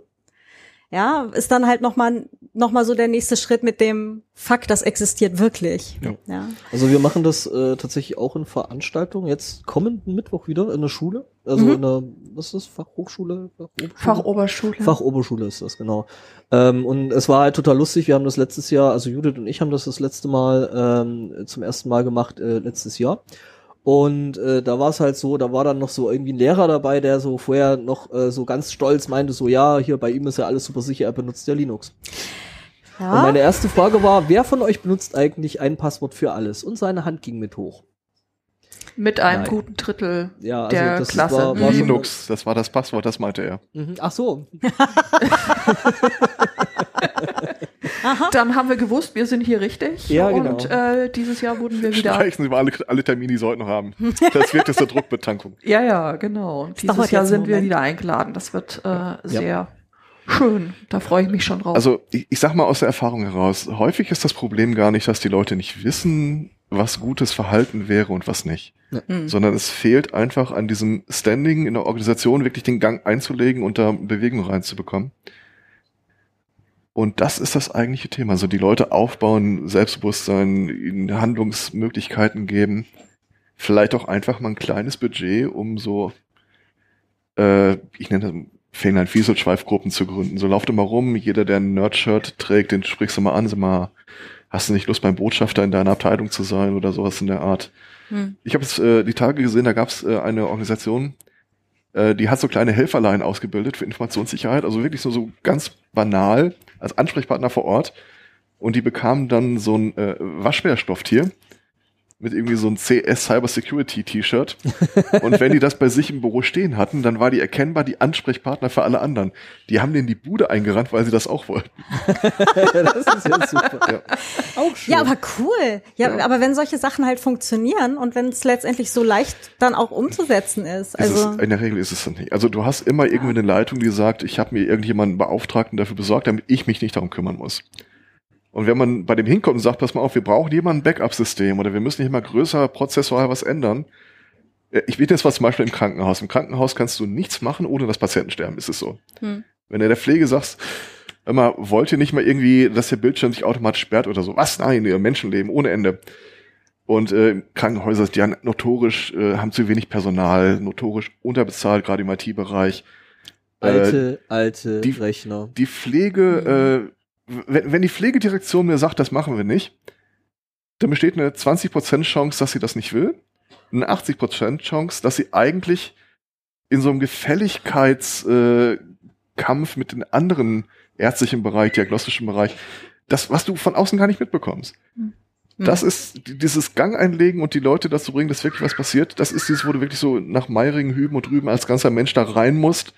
ja, ist dann halt nochmal noch mal so der nächste Schritt mit dem Fakt, das existiert wirklich. Ja. ja. Also wir machen das äh, tatsächlich auch in Veranstaltungen. Jetzt kommenden Mittwoch wieder in der Schule. Also Mhm. in der, was ist das? Fachhochschule? Fachoberschule? Fachoberschule. Fachoberschule ist das, genau. Ähm, und es war halt total lustig. Wir haben das letztes Jahr, also Judith und ich haben das das letzte Mal ähm, zum ersten Mal gemacht, äh, letztes Jahr. Und äh, da war es halt so, da war dann noch so irgendwie ein Lehrer dabei, der so vorher noch äh, so ganz stolz meinte, so ja, hier bei ihm ist ja alles super sicher, er benutzt ja Linux. Und ja. meine erste Frage war, wer von euch benutzt eigentlich ein Passwort für alles? Und seine Hand ging mit hoch. Mit einem Nein. guten Drittel Ja, also der das Klasse. war- war schon- Linux, das war das Passwort, das meinte er. Mhm. Ach so. Dann haben wir gewusst, wir sind hier richtig. Ja, genau. Und äh, dieses Jahr wurden wir wieder. Streichen Sie mal alle, alle Termine, die Sie heute noch haben. Das wird jetzt eine Druckbetankung. Ja, ja, genau. Und dieses Jahr sind wir wieder eingeladen. Das wird äh, sehr schön. Da freue ich mich schon drauf. Also ich, ich sag mal aus der Erfahrung heraus, häufig ist das Problem gar nicht, dass die Leute nicht wissen, was gutes Verhalten wäre und was nicht. Hm. Sondern es fehlt einfach an diesem Standing in der Organisation wirklich den Gang einzulegen und da Bewegung reinzubekommen. Und das ist das eigentliche Thema. Also die Leute aufbauen, Selbstbewusstsein, ihnen Handlungsmöglichkeiten geben. Vielleicht auch einfach mal ein kleines Budget, um so, äh, ich nenne das Fähnlein Fieselschweifgruppen zu gründen. So lauft immer rum, jeder, der ein Nerd-Shirt trägt, den sprichst du mal an, sag mal, hast du nicht Lust, beim Botschafter in deiner Abteilung zu sein oder sowas in der Art. Hm. Ich habe jetzt äh, die Tage gesehen, da gab es äh, eine Organisation, äh, die hat so kleine Helferlein ausgebildet für Informationssicherheit, also wirklich so, so ganz banal als Ansprechpartner vor Ort. Und die bekamen dann so ein äh, Waschbärstofftier mit irgendwie so ein CS Cyber Security T-Shirt. Und wenn die das bei sich im Büro stehen hatten, dann war die erkennbar die Ansprechpartner für alle anderen. Die haben denen die Bude eingerannt, weil sie das auch wollten. das ist ja super. Ja. Auch schön. Ja, aber cool. Ja, Ja. aber wenn solche Sachen halt funktionieren und wenn es letztendlich so leicht dann auch umzusetzen ist. Ist Also es, in der Regel ist es dann nicht. Also du hast immer irgendwie eine Leitung, die sagt, ich habe mir irgendjemanden Beauftragten dafür besorgt, damit ich mich nicht darum kümmern muss. Und wenn man bei dem hinkommt und sagt, pass mal auf, wir brauchen jemanden ein Backup-System oder wir müssen hier mal größer prozessual was ändern. Äh, Ich biete jetzt was zum Beispiel im Krankenhaus. Im Krankenhaus kannst du nichts machen, ohne dass Patienten sterben, ist es so. Hm. Wenn du der Pflege sagst, immer, wollt ihr nicht mal irgendwie, dass der Bildschirm sich automatisch sperrt oder so? Was? Nein, ihr Menschenleben ohne Ende. Und äh, Krankenhäuser, die haben notorisch, äh, haben zu wenig Personal, notorisch unterbezahlt, gerade im IT-Bereich. Äh, Alte, alte die- Rechner. die Pflege, äh, wenn, wenn die Pflegedirektion mir sagt, das machen wir nicht, dann besteht eine 20% Chance, dass sie das nicht will, eine 80% Chance, dass sie eigentlich in so einem Gefälligkeitskampf äh, mit den anderen ärztlichen Bereich, diagnostischen Bereich, das, was du von außen gar nicht mitbekommst. Hm. Das ist die- dieses Gang einlegen und die Leute dazu bringen, dass wirklich was passiert. Das ist dieses, wo du wirklich so nach Meiringen, Hüben und Rüben als ganzer Mensch da rein musst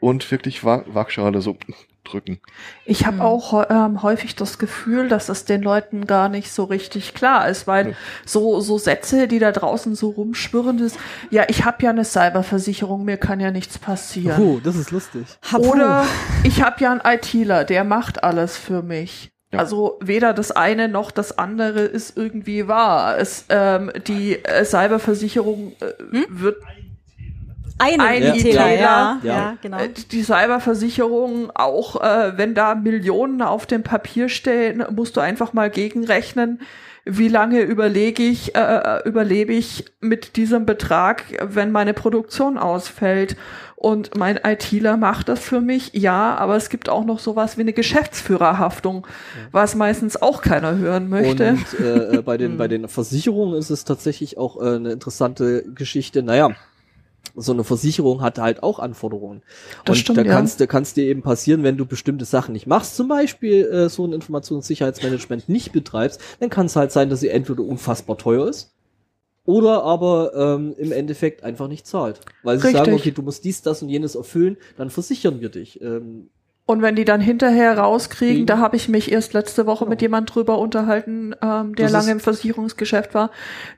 und wirklich Wa- Waagschale so drücken. Ich habe Hm. auch ähm, häufig das Gefühl, dass es den Leuten gar nicht so richtig klar ist, weil Ja. so so Sätze, die da draußen so rumschwirren, ist, ja, ich habe ja eine Cyberversicherung, mir kann ja nichts passieren. Oh, das ist lustig. Oder ich habe ja einen ITler, der macht alles für mich. Ja. Also weder das eine noch das andere ist irgendwie wahr. Es, ähm, die äh, Cyberversicherung äh, Hm? wird ein ein ITler, ITler, ja, ja, ja. genau. Äh, Die Cyberversicherung, auch äh, wenn da Millionen auf dem Papier stehen, musst du einfach mal gegenrechnen, wie lange überlege ich, äh, überlebe ich mit diesem Betrag, wenn meine Produktion ausfällt. Und mein ITler macht das für mich, ja, aber es gibt auch noch sowas wie eine Geschäftsführerhaftung, was meistens auch keiner hören möchte. Und äh, äh, bei, den, Hm. bei den Versicherungen ist es tatsächlich auch äh, eine interessante Geschichte. Naja, so eine Versicherung hat halt auch Anforderungen. Das und stimmt, da ja. kannst, da kannst dir eben passieren, wenn du bestimmte Sachen nicht machst, zum Beispiel äh, so ein Informationssicherheitsmanagement nicht betreibst, dann kann es halt sein, dass sie entweder unfassbar teuer ist oder aber ähm, im Endeffekt einfach nicht zahlt. Weil sie Richtig. sagen, okay, du musst dies, das und jenes erfüllen, dann versichern wir dich. Ähm, Und wenn die dann hinterher rauskriegen, Kriegen. da habe ich mich erst letzte Woche mit jemand drüber unterhalten, ähm, der Das lange im Versicherungsgeschäft war.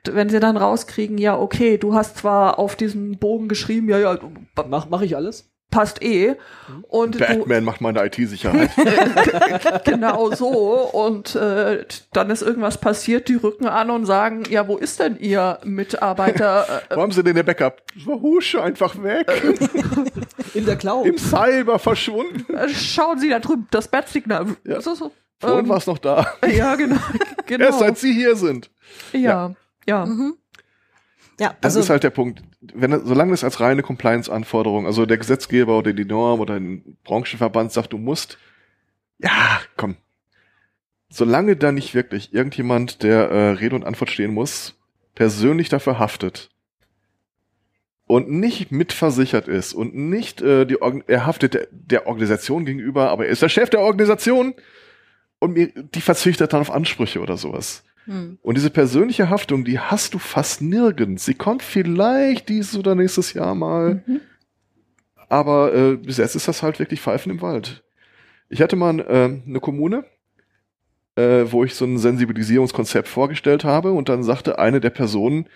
Wenn sie dann rauskriegen, ja, okay, du hast zwar auf diesen Bogen geschrieben, ja, ja, Mach, mach ich alles? Passt eh. Und du, Batman macht meine IT-Sicherheit. genau so. Und äh, dann ist irgendwas passiert, die rücken an und sagen, ja, wo ist denn ihr Mitarbeiter? Äh, Wo haben sie denn der Backup? War Husche einfach weg. In der Cloud. Im Cyber verschwunden. äh, schauen Sie da drüben, das Bat-Signal. Ja. So, so. Vorhin Ähm, war es noch da. Ja, genau. genau. Erst seit sie hier sind. ja, ja. Mhm. Ja, Das also ist halt der Punkt. Wenn, solange es als reine Compliance-Anforderung, also der Gesetzgeber oder die Norm oder ein Branchenverband sagt, du musst, ja, komm. Solange da nicht wirklich irgendjemand, der äh, Rede und Antwort stehen muss, persönlich dafür haftet und nicht mitversichert ist und nicht äh, die Organ er haftet der, der Organisation gegenüber, aber er ist der Chef der Organisation und mir, die verzichtet dann auf Ansprüche oder sowas. Hm. Und diese persönliche Haftung, die hast du fast nirgends. Sie kommt vielleicht dieses oder nächstes Jahr mal, Mhm. aber äh, bis jetzt ist das halt wirklich Pfeifen im Wald. Ich hatte mal äh, eine Kommune, äh, wo ich so ein Sensibilisierungskonzept vorgestellt habe und dann sagte eine der Personen,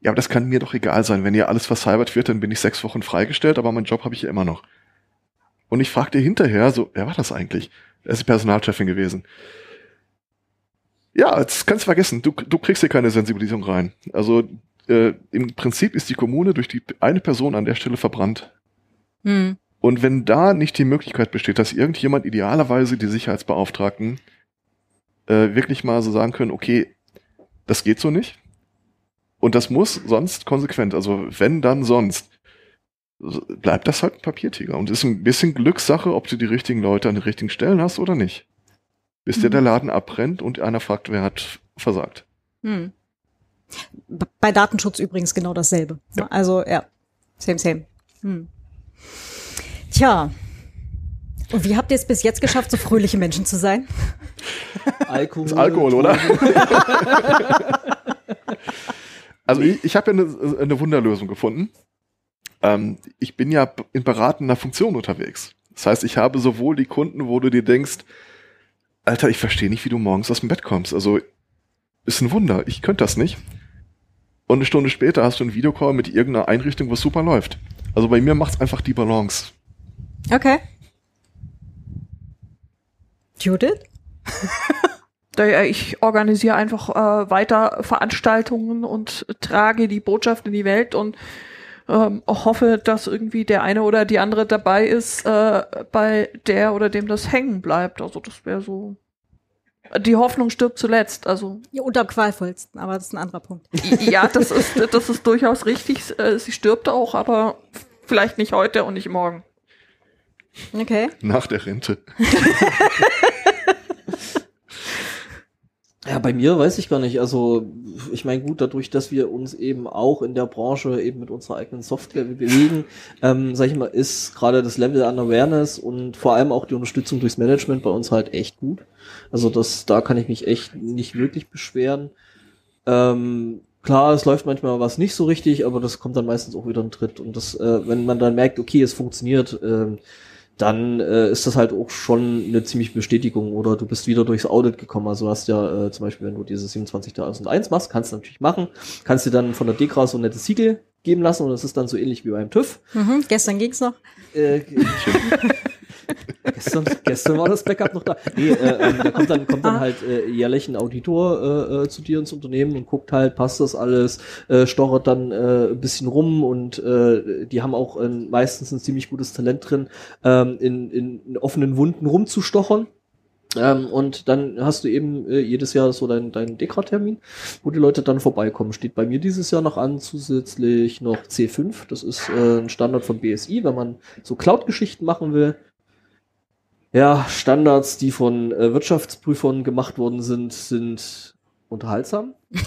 ja, aber das kann mir doch egal sein. Wenn hier alles vercybert wird, dann bin ich sechs Wochen freigestellt, aber meinen Job habe ich ja immer noch. Und ich fragte hinterher, so, wer war das eigentlich? Er ist die Personalchefin gewesen. Ja, das kannst du vergessen. Du, du kriegst hier keine Sensibilisierung rein. Also äh, im Prinzip ist die Kommune durch die eine Person an der Stelle verbrannt. Hm. Und wenn da nicht die Möglichkeit besteht, dass irgendjemand idealerweise die Sicherheitsbeauftragten äh, wirklich mal so sagen können, okay, das geht so nicht. Und das muss sonst konsequent, also wenn dann sonst, so bleibt das halt ein Papiertiger. Und ist ein bisschen Glückssache, ob du die richtigen Leute an den richtigen Stellen hast oder nicht. Bis Mhm. der Laden abbrennt und einer fragt, wer hat versagt. Hm. B- Bei Datenschutz übrigens genau dasselbe. Ja. Also ja, same, same. Hm. Tja. Und wie habt ihr es bis jetzt geschafft, so fröhliche Menschen zu sein? Alkohol. Das ist Alkohol, oder? Also ich, ich habe ja eine, eine Wunderlösung gefunden. Ähm, ich bin ja in beratender Funktion unterwegs. Das heißt, ich habe sowohl die Kunden, wo du dir denkst, Alter, ich verstehe nicht, wie du morgens aus dem Bett kommst. Also ist ein Wunder. Ich könnte das nicht. Und eine Stunde später hast du einen Videocall mit irgendeiner Einrichtung, was super läuft. Also bei mir macht's einfach die Balance. Okay. Judith? Naja, Ich organisiere einfach äh, weiter Veranstaltungen und trage die Botschaft in die Welt und ähm, hoffe, dass irgendwie der eine oder die andere dabei ist, äh, bei der oder dem das hängen bleibt. Also das wäre so. Die Hoffnung stirbt zuletzt. Also Ja, und am qualvollsten, aber das ist ein anderer Punkt. ja, das ist das ist durchaus richtig. Äh, Sie stirbt auch, aber vielleicht nicht heute und nicht morgen. Okay. Nach der Rente. Ja, bei mir weiß ich gar nicht. Also, ich meine, gut, dadurch, dass wir uns eben auch in der Branche eben mit unserer eigenen Software bewegen, ähm, sag ich mal, ist gerade das Level an Awareness und vor allem auch die Unterstützung durchs Management bei uns halt echt gut. Also, das, da kann ich mich echt nicht wirklich beschweren. Ähm, klar, es läuft manchmal was nicht so richtig, aber das kommt dann meistens auch wieder ein Tritt. Und das, äh, wenn man dann merkt, okay, es funktioniert, ähm, dann äh, ist das halt auch schon eine ziemliche Bestätigung oder du bist wieder durchs Audit gekommen. Also hast ja äh, zum Beispiel, wenn du diese 27001 machst, kannst du natürlich machen, kannst dir dann von der DEKRA so ein nettes Siegel geben lassen und das ist dann so ähnlich wie beim TÜV. Mhm, gestern ging's noch. Äh, gestern, gestern war das Backup noch da. Nee, äh, ähm, da kommt dann, kommt dann Ah. halt äh, jährlich ein Auditor äh, äh, zu dir ins Unternehmen und guckt halt, passt das alles, äh, stochert dann äh, ein bisschen rum und äh, die haben auch äh, meistens ein ziemlich gutes Talent drin, ähm, in, in, in offenen Wunden rumzustochern. Ähm, und dann hast du eben äh, jedes Jahr so deinen dein Dekra-Termin, wo die Leute dann vorbeikommen. Steht bei mir dieses Jahr noch an, zusätzlich noch C5. Das ist äh, ein Standard von BSI, wenn man so Cloud-Geschichten machen will. Ja, Standards, die von äh, Wirtschaftsprüfern gemacht worden sind, sind unterhaltsam.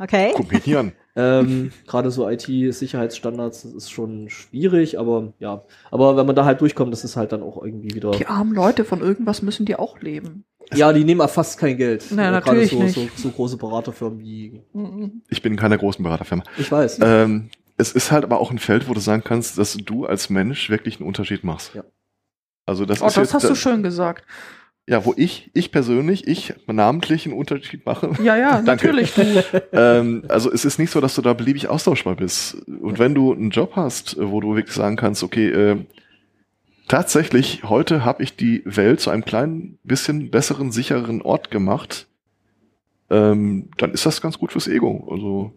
Okay. An. Ähm, Gerade so IT-Sicherheitsstandards, das ist schon schwierig, aber ja. Aber wenn man da halt durchkommt, das ist halt dann auch irgendwie wieder. Die armen Leute von irgendwas müssen die auch leben. Ja, die nehmen fast kein Geld. Na, Äh, natürlich Gerade so, nicht. so, so große Beraterfirmen wie. Ich bin in keiner großen Beraterfirma. Ich weiß. Ähm, es ist halt aber auch ein Feld, wo du sagen kannst, dass du als Mensch wirklich einen Unterschied machst. Ja. Also das Oh, ist das jetzt, hast du schön gesagt. ja, wo ich, ich persönlich, ich namentlich einen Unterschied mache. Ja, ja, natürlich. Ähm, also es ist nicht so, dass du da beliebig austauschbar bist. Und wenn du einen Job hast, wo du wirklich sagen kannst, okay, äh, tatsächlich, heute habe ich die Welt zu einem kleinen bisschen besseren, sichereren Ort gemacht, ähm, dann ist das ganz gut fürs Ego. Also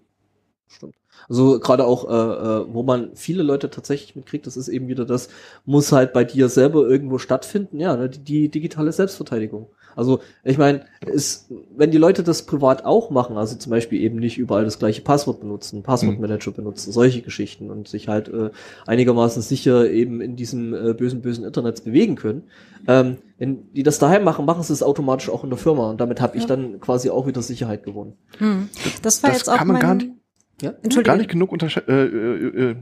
Stimmt. Also gerade auch, äh, äh, wo man viele Leute tatsächlich mitkriegt, das ist eben wieder das, muss halt bei dir selber irgendwo stattfinden, ja, ne, die, die digitale Selbstverteidigung. Also ich meine, ist, wenn die Leute das privat auch machen, also zum Beispiel eben nicht überall das gleiche Passwort benutzen, Passwortmanager benutzen, solche Geschichten und sich halt äh, einigermaßen sicher eben in diesem äh, bösen, bösen Internet bewegen können, ähm, wenn die das daheim machen, machen sie es automatisch auch in der Firma und damit habe ich dann quasi auch wieder Sicherheit gewonnen. Hm. Das war Das jetzt auch kann man mein, gar nicht- Ja? Entschuldigung. gar nicht genug unterschä äh, äh, äh,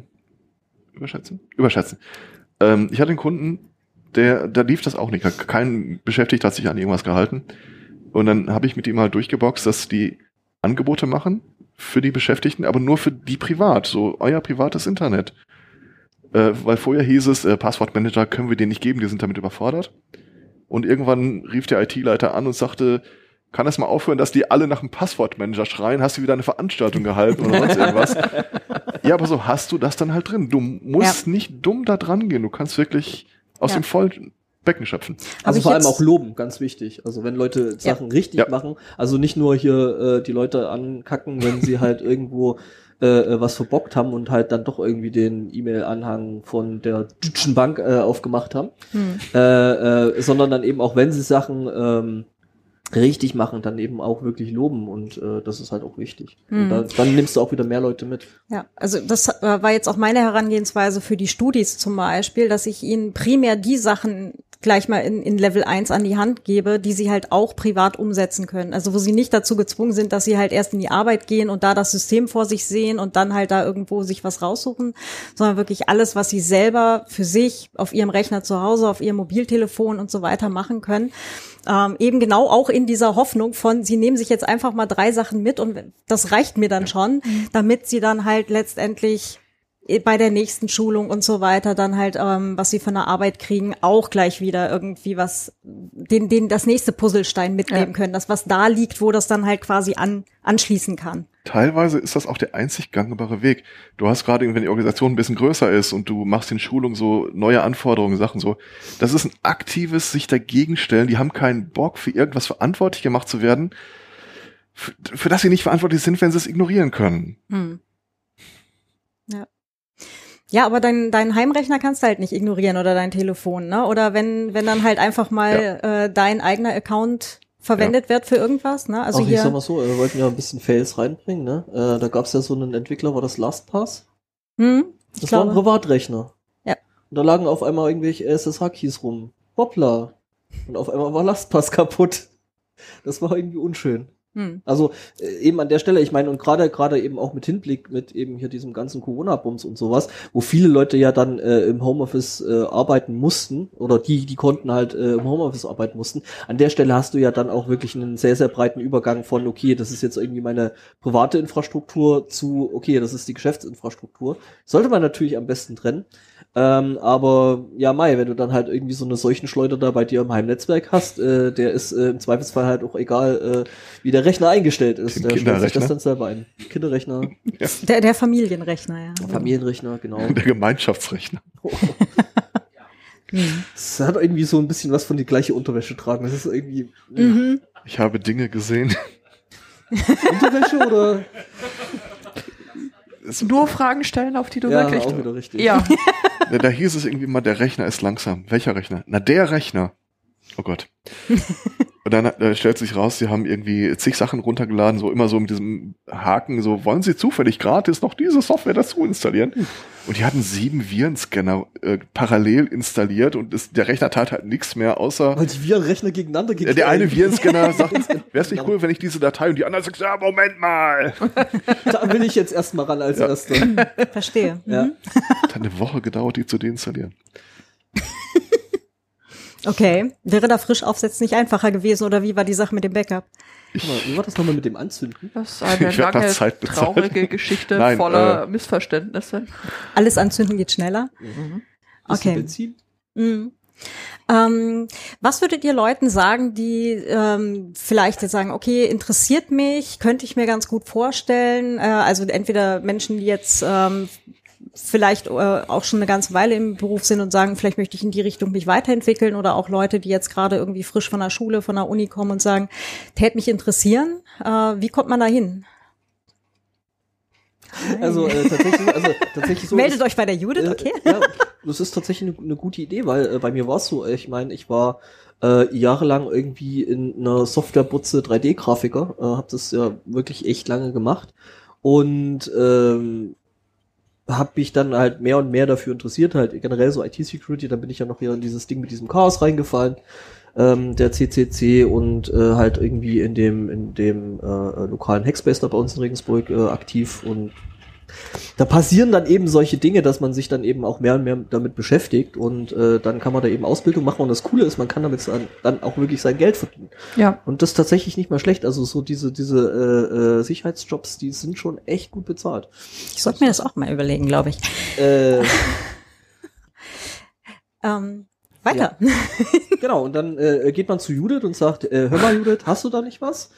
überschätzen. Überschätzen. Ähm, ich hatte einen Kunden, der, da lief das auch nicht. Kein Beschäftigter hat sich an irgendwas gehalten. Und dann habe ich mit ihm halt durchgeboxt, dass die Angebote machen für die Beschäftigten, aber nur für die privat, so euer privates Internet. Äh, weil vorher hieß es, äh, Passwortmanager können wir denen nicht geben, die sind damit überfordert. Und irgendwann rief der IT-Leiter an und sagte, kann es mal aufhören, dass die alle nach einem Passwortmanager schreien, hast du wieder eine Veranstaltung gehalten oder sonst irgendwas. ja, aber so hast du das dann halt drin. Du musst nicht dumm da dran gehen, du kannst wirklich aus Ja. dem vollen Becken schöpfen. Also ich vor allem auch loben, ganz wichtig. Also wenn Leute Sachen richtig Ja. machen, also nicht nur hier äh, die Leute ankacken, wenn sie halt irgendwo äh, äh, was verbockt haben und halt dann doch irgendwie den E-Mail-Anhang von der Deutschen Bank äh, aufgemacht haben, Hm. äh, äh, sondern dann eben auch, wenn sie Sachen ähm, richtig machen, dann eben auch wirklich loben und äh, das ist halt auch wichtig. Mhm. dann, dann nimmst du auch wieder mehr Leute mit. Ja, also das äh, war jetzt auch meine Herangehensweise für die Studis zum Beispiel, dass ich ihnen primär die Sachen gleich mal in, in Level 1 an die Hand gebe, die sie halt auch privat umsetzen können. Also wo sie nicht dazu gezwungen sind, dass sie halt erst in die Arbeit gehen und da das System vor sich sehen und dann halt da irgendwo sich was raussuchen, sondern wirklich alles, was sie selber für sich auf ihrem Rechner zu Hause, auf ihrem Mobiltelefon und so weiter machen können. Ähm, eben genau auch in dieser Hoffnung von, sie nehmen sich jetzt einfach mal drei Sachen mit und das reicht mir dann schon, damit sie dann halt letztendlich bei der nächsten Schulung und so weiter dann halt, ähm, was sie von der Arbeit kriegen, auch gleich wieder irgendwie was, den, den das nächste Puzzlestein mitnehmen Ja. können, das was da liegt, wo das dann halt quasi an, anschließen kann. Teilweise ist das auch der einzig gangbare Weg. Du hast gerade, wenn die Organisation ein bisschen größer ist und du machst in Schulung so neue Anforderungen, Sachen so, das ist ein aktives sich dagegen stellen. Die haben keinen Bock, für irgendwas verantwortlich gemacht zu werden, für, für das sie nicht verantwortlich sind, wenn sie es ignorieren können. Hm. Ja. Ja, aber dein, dein Heimrechner kannst du halt nicht ignorieren oder dein Telefon, ne? Oder wenn, wenn dann halt einfach mal äh, dein eigener Account verwendet wird für irgendwas, ne? Also Ach, ich hier. sag mal so, wir wollten ja ein bisschen Fails reinbringen, ne? Äh, da gab's ja so einen Entwickler, war das LastPass? hm? Ich Das war ein glaube, Privatrechner. Ja. Und da lagen auf einmal irgendwelche SSH-Keys rum. Hoppla. Und auf einmal war LastPass kaputt. Das war irgendwie unschön. Hm. Also äh, eben an der Stelle, ich meine, und gerade gerade eben auch mit Hinblick mit eben hier diesem ganzen Corona-Bums und sowas, wo viele Leute ja dann äh, im Homeoffice äh, arbeiten mussten oder die, die konnten halt äh, im Homeoffice arbeiten mussten. An der Stelle hast du ja dann auch wirklich einen sehr, sehr breiten Übergang von, okay, das ist jetzt irgendwie meine private Infrastruktur zu, okay, das ist die Geschäftsinfrastruktur. Sollte man natürlich am besten trennen. Ähm, aber ja, Mai, wenn du dann halt irgendwie so eine Seuchenschleuder da bei dir im Heimnetzwerk hast, äh, der ist äh, im Zweifelsfall halt auch egal, äh, wie der Rechner eingestellt ist. Der stellt sich Kinderrechner? das dann selber ein. Kinderrechner, Der, der Familienrechner, ja. Familienrechner, genau. Der Gemeinschaftsrechner. Das hat irgendwie so ein bisschen was von die gleiche Unterwäsche tragen. Das ist irgendwie Mhm. Ich habe Dinge gesehen. Unterwäsche oder? Nur Fragen stellen, auf die du ja, wirklich. auch wieder richtig. Ja, Da, hieß es irgendwie mal, der Rechner ist langsam. Welcher Rechner? Na, der Rechner. Oh Gott. Und dann äh, stellt sich raus, sie haben irgendwie zig Sachen runtergeladen, so immer so mit diesem Haken, so, wollen sie zufällig gratis noch diese Software dazu installieren? Und die hatten sieben Virenscanner äh, parallel installiert und es, der Rechner tat halt nichts mehr, außer Weil die Virenrechner gegeneinander äh, der eine Virenscanner sagt, wäre es nicht Genau. cool, wenn ich diese Datei und die anderen sagt, ja, Moment mal. Da will ich jetzt erstmal ran als Ja. Erster. Verstehe. Ja. Mhm. Hat eine Woche gedauert, die zu deinstallieren. Okay. Wäre da frisch aufsetzen nicht einfacher gewesen oder wie war die Sache mit dem Backup? Ich, Guck mal, Wie war das nochmal mit dem Anzünden? das ist eine Ich lange, traurige Geschichte Nein, voller äh, Missverständnisse. Alles anzünden geht schneller. Bisschen Okay. Benzin? Mhm. Ähm, was würdet ihr Leuten sagen, die ähm, vielleicht jetzt sagen, okay, interessiert mich, könnte ich mir ganz gut vorstellen? Äh, also entweder Menschen, die jetzt ähm, vielleicht äh, auch schon eine ganze Weile im Beruf sind und sagen, vielleicht möchte ich in die Richtung mich weiterentwickeln oder auch Leute, die jetzt gerade irgendwie frisch von der Schule, von der Uni kommen und sagen, täte mich interessieren. Äh, wie kommt man da hin? Also äh, tatsächlich, also tatsächlich so. Meldet ist, euch bei der Judith, äh, okay? Ja, das ist tatsächlich eine, eine gute Idee, weil äh, bei mir war es so, ich meine, ich war äh, jahrelang irgendwie in einer Softwarebutze 3D-Grafiker, äh, habe das ja wirklich echt lange gemacht und ähm, habe mich dann halt mehr und mehr dafür interessiert, halt generell so IT-Security, dann bin ich ja noch hier in dieses Ding mit diesem Chaos reingefallen, ähm, der CCC und äh, halt irgendwie in dem in dem äh, lokalen Hackspace da bei uns in Regensburg äh, aktiv und da passieren dann eben solche Dinge, dass man sich dann eben auch mehr und mehr damit beschäftigt und äh, dann kann man da eben Ausbildung machen und das Coole ist, man kann damit dann, dann auch wirklich sein Geld verdienen. Ja. Und das ist tatsächlich nicht mal schlecht. Also so diese diese äh, äh, Sicherheitsjobs, die sind schon echt gut bezahlt. Ich sollte mir das auch mal überlegen, glaube ich. Äh, Ähm, weiter. genau, und dann äh, geht man zu Judith und sagt, äh, hör mal Judith, hast du da nicht was?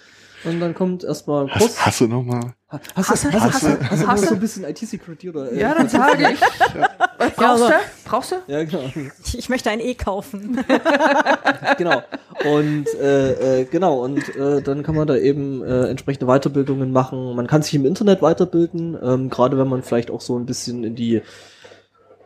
Und dann kommt erstmal Kuss. Hast, hast du noch mal? Hast, hast, Hasse, du- hast, du- hast, du hasse. so ein bisschen IT-Security oder? Äh, Ja, dann sage ich. Was brauchst du? Brauchst du? Ja, genau. Ich, ich möchte ein E kaufen. genau. Und äh, äh, genau, und äh, dann kann man da eben äh, entsprechende Weiterbildungen machen. Man kann sich im Internet weiterbilden, ähm, gerade wenn man vielleicht auch so ein bisschen in die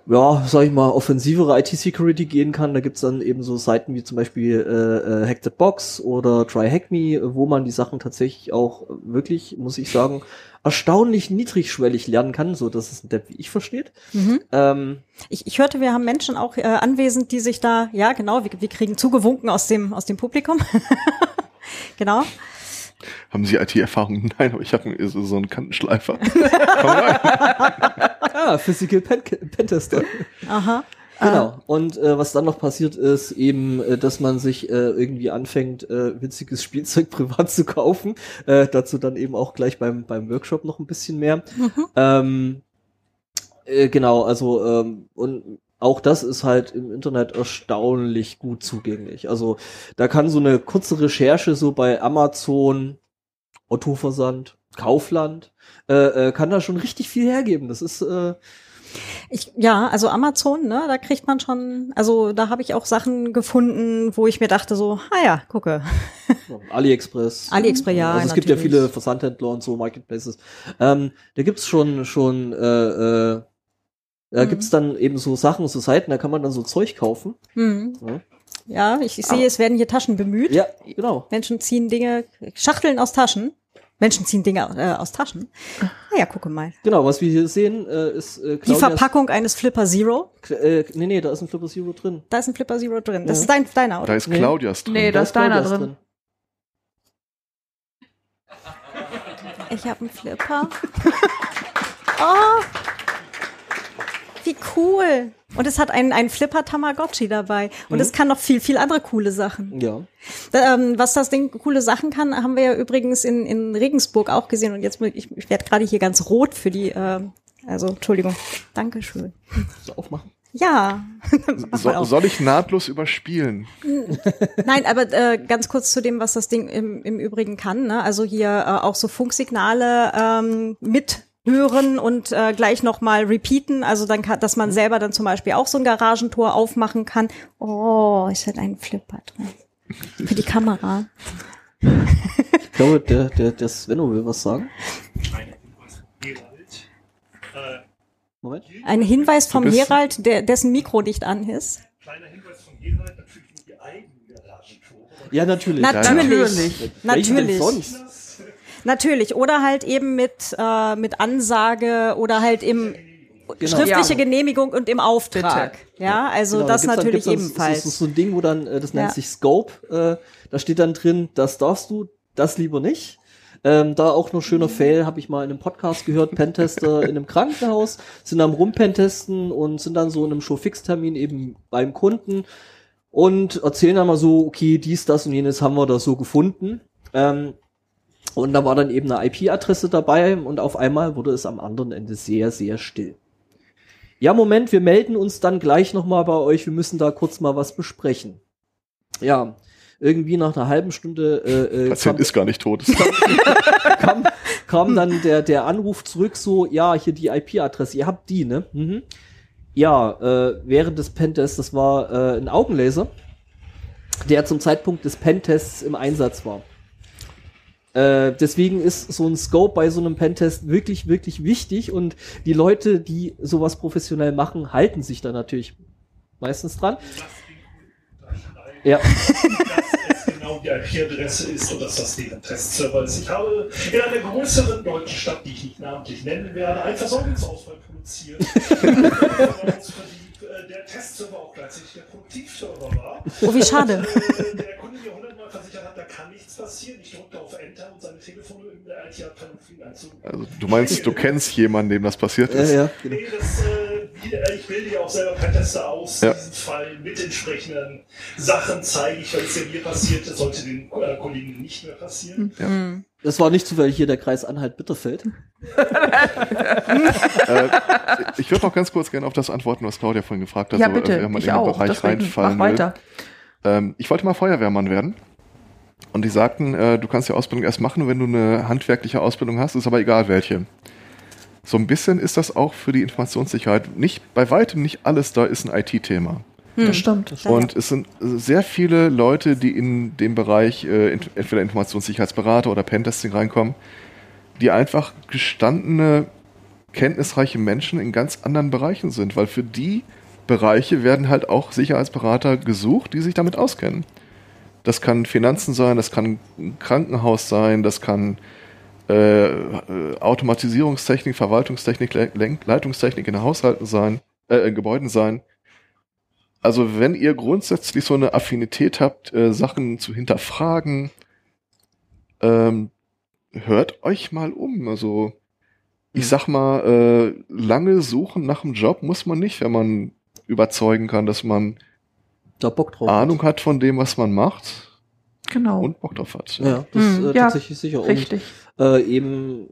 ja, sag ich mal, offensivere IT-Security gehen kann. Da gibt's dann eben so Seiten wie zum Beispiel äh, äh, Hack the Box oder Try Hack Me, wo man die Sachen tatsächlich auch wirklich, muss ich sagen, erstaunlich niedrigschwellig lernen kann, so dass es ein Depp wie ich versteht. Mhm. Ähm, Ich, ich hörte, wir haben Menschen auch äh, anwesend, die sich da, ja genau, wir, wir kriegen zugewunken aus dem, aus dem Publikum. genau. Haben Sie IT-Erfahrung? Nein, aber ich habe so, so einen Kantenschleifer. Komm rein. ah, Physical Pen Pentester. Aha. Genau. Und äh, was dann noch passiert ist, eben, äh, dass man sich äh, irgendwie anfängt, äh, witziges Spielzeug privat zu kaufen. Äh, dazu dann eben auch gleich beim, beim Workshop noch ein bisschen mehr. Ähm, äh, genau, also ähm, und auch das ist halt im Internet erstaunlich gut zugänglich. Also da kann so eine kurze Recherche so bei Amazon, Ottoversand, Kaufland, äh, äh, kann da schon richtig viel hergeben. Das ist äh, Ich, ja, also Amazon, ne, da kriegt man schon, also da habe ich auch Sachen gefunden, wo ich mir dachte so, ah ja, gucke. AliExpress. AliExpress, ja, Also es gibt ja natürlich. viele Versandhändler und so, Marketplaces. Ähm, da gibt's schon, schon, äh, äh, da Mhm. gibt's dann eben so Sachen, so Seiten, da kann man dann so Zeug kaufen. Hm. Ja, Ja, ich, ich sehe, es werden hier Taschen bemüht. ja genau. Menschen ziehen Dinge, Schachteln aus Taschen. Menschen ziehen Dinge äh, aus Taschen. Ah ja, gucke mal. Genau, was wir hier sehen, äh, ist äh, Die Verpackung eines Flipper Zero. Äh, nee, nee, da ist ein Flipper Zero drin. Da ist ein Flipper Zero drin. Das Ja. ist dein, deiner, Da oder? ist Nee. Claudias drin. Nee, da ist deiner Claudias drin. Ich habe einen Flipper. oh, wie cool. Und es hat einen, einen Flipper Tamagotchi dabei. Und es kann noch viel, viel andere coole Sachen. Ja. Da, ähm, was das Ding coole Sachen kann, haben wir ja übrigens in, in Regensburg auch gesehen. Und jetzt, ich, ich werde gerade hier ganz rot für die, ähm, also Entschuldigung. Dankeschön. So aufmachen. Ja. So, soll ich nahtlos überspielen? Nein, aber äh, ganz kurz zu dem, was das Ding im, im Übrigen kann. Ne? Also hier äh, auch so Funksignale ähm, mithören und äh, gleich nochmal repeaten. Also dann kann, dass man selber dann zum Beispiel auch so ein Garagentor aufmachen kann. Oh, ist halt ein Flipper drin. Für die Kamera. Ich glaube, der, der, der Svenno will was sagen. Ein Hinweis. Äh, Moment. Ein Hinweis vom Gerald, der, dessen Mikro nicht an ist. kleiner Hinweis von Gerald, natürlich nur die eigenen Garagentore. Ja, natürlich. Natürlich. Natürlich. Natürlich. Natürlich. Oder halt eben mit, äh, mit Ansage oder halt im Genau. schriftliche Ja. Genehmigung und im Auftrag. Ja, also Genau, da das dann- natürlich dann ebenfalls. So, so, so ein Ding, wo dann, äh, das nennt Ja. sich Scope, äh, da steht dann drin, das darfst du, das lieber nicht. Ähm, da auch noch schöner Fail, habe ich mal in einem Podcast gehört, Pentester in einem Krankenhaus, sind am Rumpentesten und sind dann so in einem Show-Fix-Termin eben beim Kunden und erzählen dann mal so, okay, dies, das und jenes haben wir da so gefunden. Ähm, und da war dann eben eine IP-Adresse dabei und auf einmal wurde es am anderen Ende sehr, sehr still. ja, Moment, wir melden uns dann gleich nochmal bei euch, wir müssen da kurz mal was besprechen. Ja, irgendwie nach einer halben Stunde äh, äh, Patient kam, ist gar nicht tot. kam, kam dann der, der Anruf zurück, so, ja, hier die IP-Adresse, ihr habt die, ne? Mhm. Ja, äh, während des Pentests, das war äh, ein Augenlaser, der zum Zeitpunkt des Pentests im Einsatz war. Äh, deswegen ist so ein Scope bei so einem Pentest wirklich, wirklich wichtig und die Leute, die sowas professionell machen, halten sich da natürlich meistens dran. Ja. Genau die IP-Adresse ist und dass das deren Testserver ist. Ich habe in einer größeren deutschen Stadt, die ich nicht namentlich nennen werde, einen Versorgungsausfall produziert. Äh, der Testserver auch gleichzeitig der Produktivserver war. Oh, wie schade. Äh, der Kunde mir abgesichert hat, da kann nichts passieren. Ich drücke auf Enter und seine Telefone in der IT-Abteilung. Also, du meinst, du kennst jemanden, dem das passiert ist? Ja, ja. Nee, genau. das, äh, ich bilde ja auch selber Pentester aus. Ja. Diesen Fall mit entsprechenden Sachen zeige ich, weil es ja mir passiert, das sollte den äh, Kollegen nicht mehr passieren. Mhm. Ja. Mhm. Das war nicht zufällig hier der Kreis Anhalt-Bitterfeld. äh, ich würde noch ganz kurz gerne auf das antworten, was Claudia vorhin gefragt hat, ja, bitte. Äh, wenn man ich auch. Bereich Deswegen reinfallen mach weiter. will. Ähm, ich wollte mal Feuerwehrmann werden. Und die sagten, äh, du kannst die Ausbildung erst machen, wenn du eine handwerkliche Ausbildung hast, ist aber egal welche. So ein bisschen ist das auch für die Informationssicherheit. Nicht, bei weitem nicht alles da ist ein IT-Thema. Das stimmt. Und es sind sehr viele Leute, die in dem Bereich äh, ent- entweder Informationssicherheitsberater oder Pentesting reinkommen, die einfach gestandene, kenntnisreiche Menschen in ganz anderen Bereichen sind, weil für die Bereiche werden halt auch Sicherheitsberater gesucht, die sich damit auskennen. Das kann Finanzen sein, das kann Krankenhaus sein, das kann äh, Automatisierungstechnik, Verwaltungstechnik, Le Leitungstechnik in Haushalten sein, äh, in Gebäuden sein. Also wenn ihr grundsätzlich so eine Affinität habt, äh, Sachen zu hinterfragen, ähm, hört euch mal um. Also ich sag mal, äh, lange suchen nach einem Job muss man nicht, wenn man überzeugen kann, dass man Da Bock drauf. Ahnung hat von dem, was man macht Genau. und Bock drauf hat. hat. Ja, das ist Hm, äh, ja, tatsächlich sicher. Und Richtig. äh, eben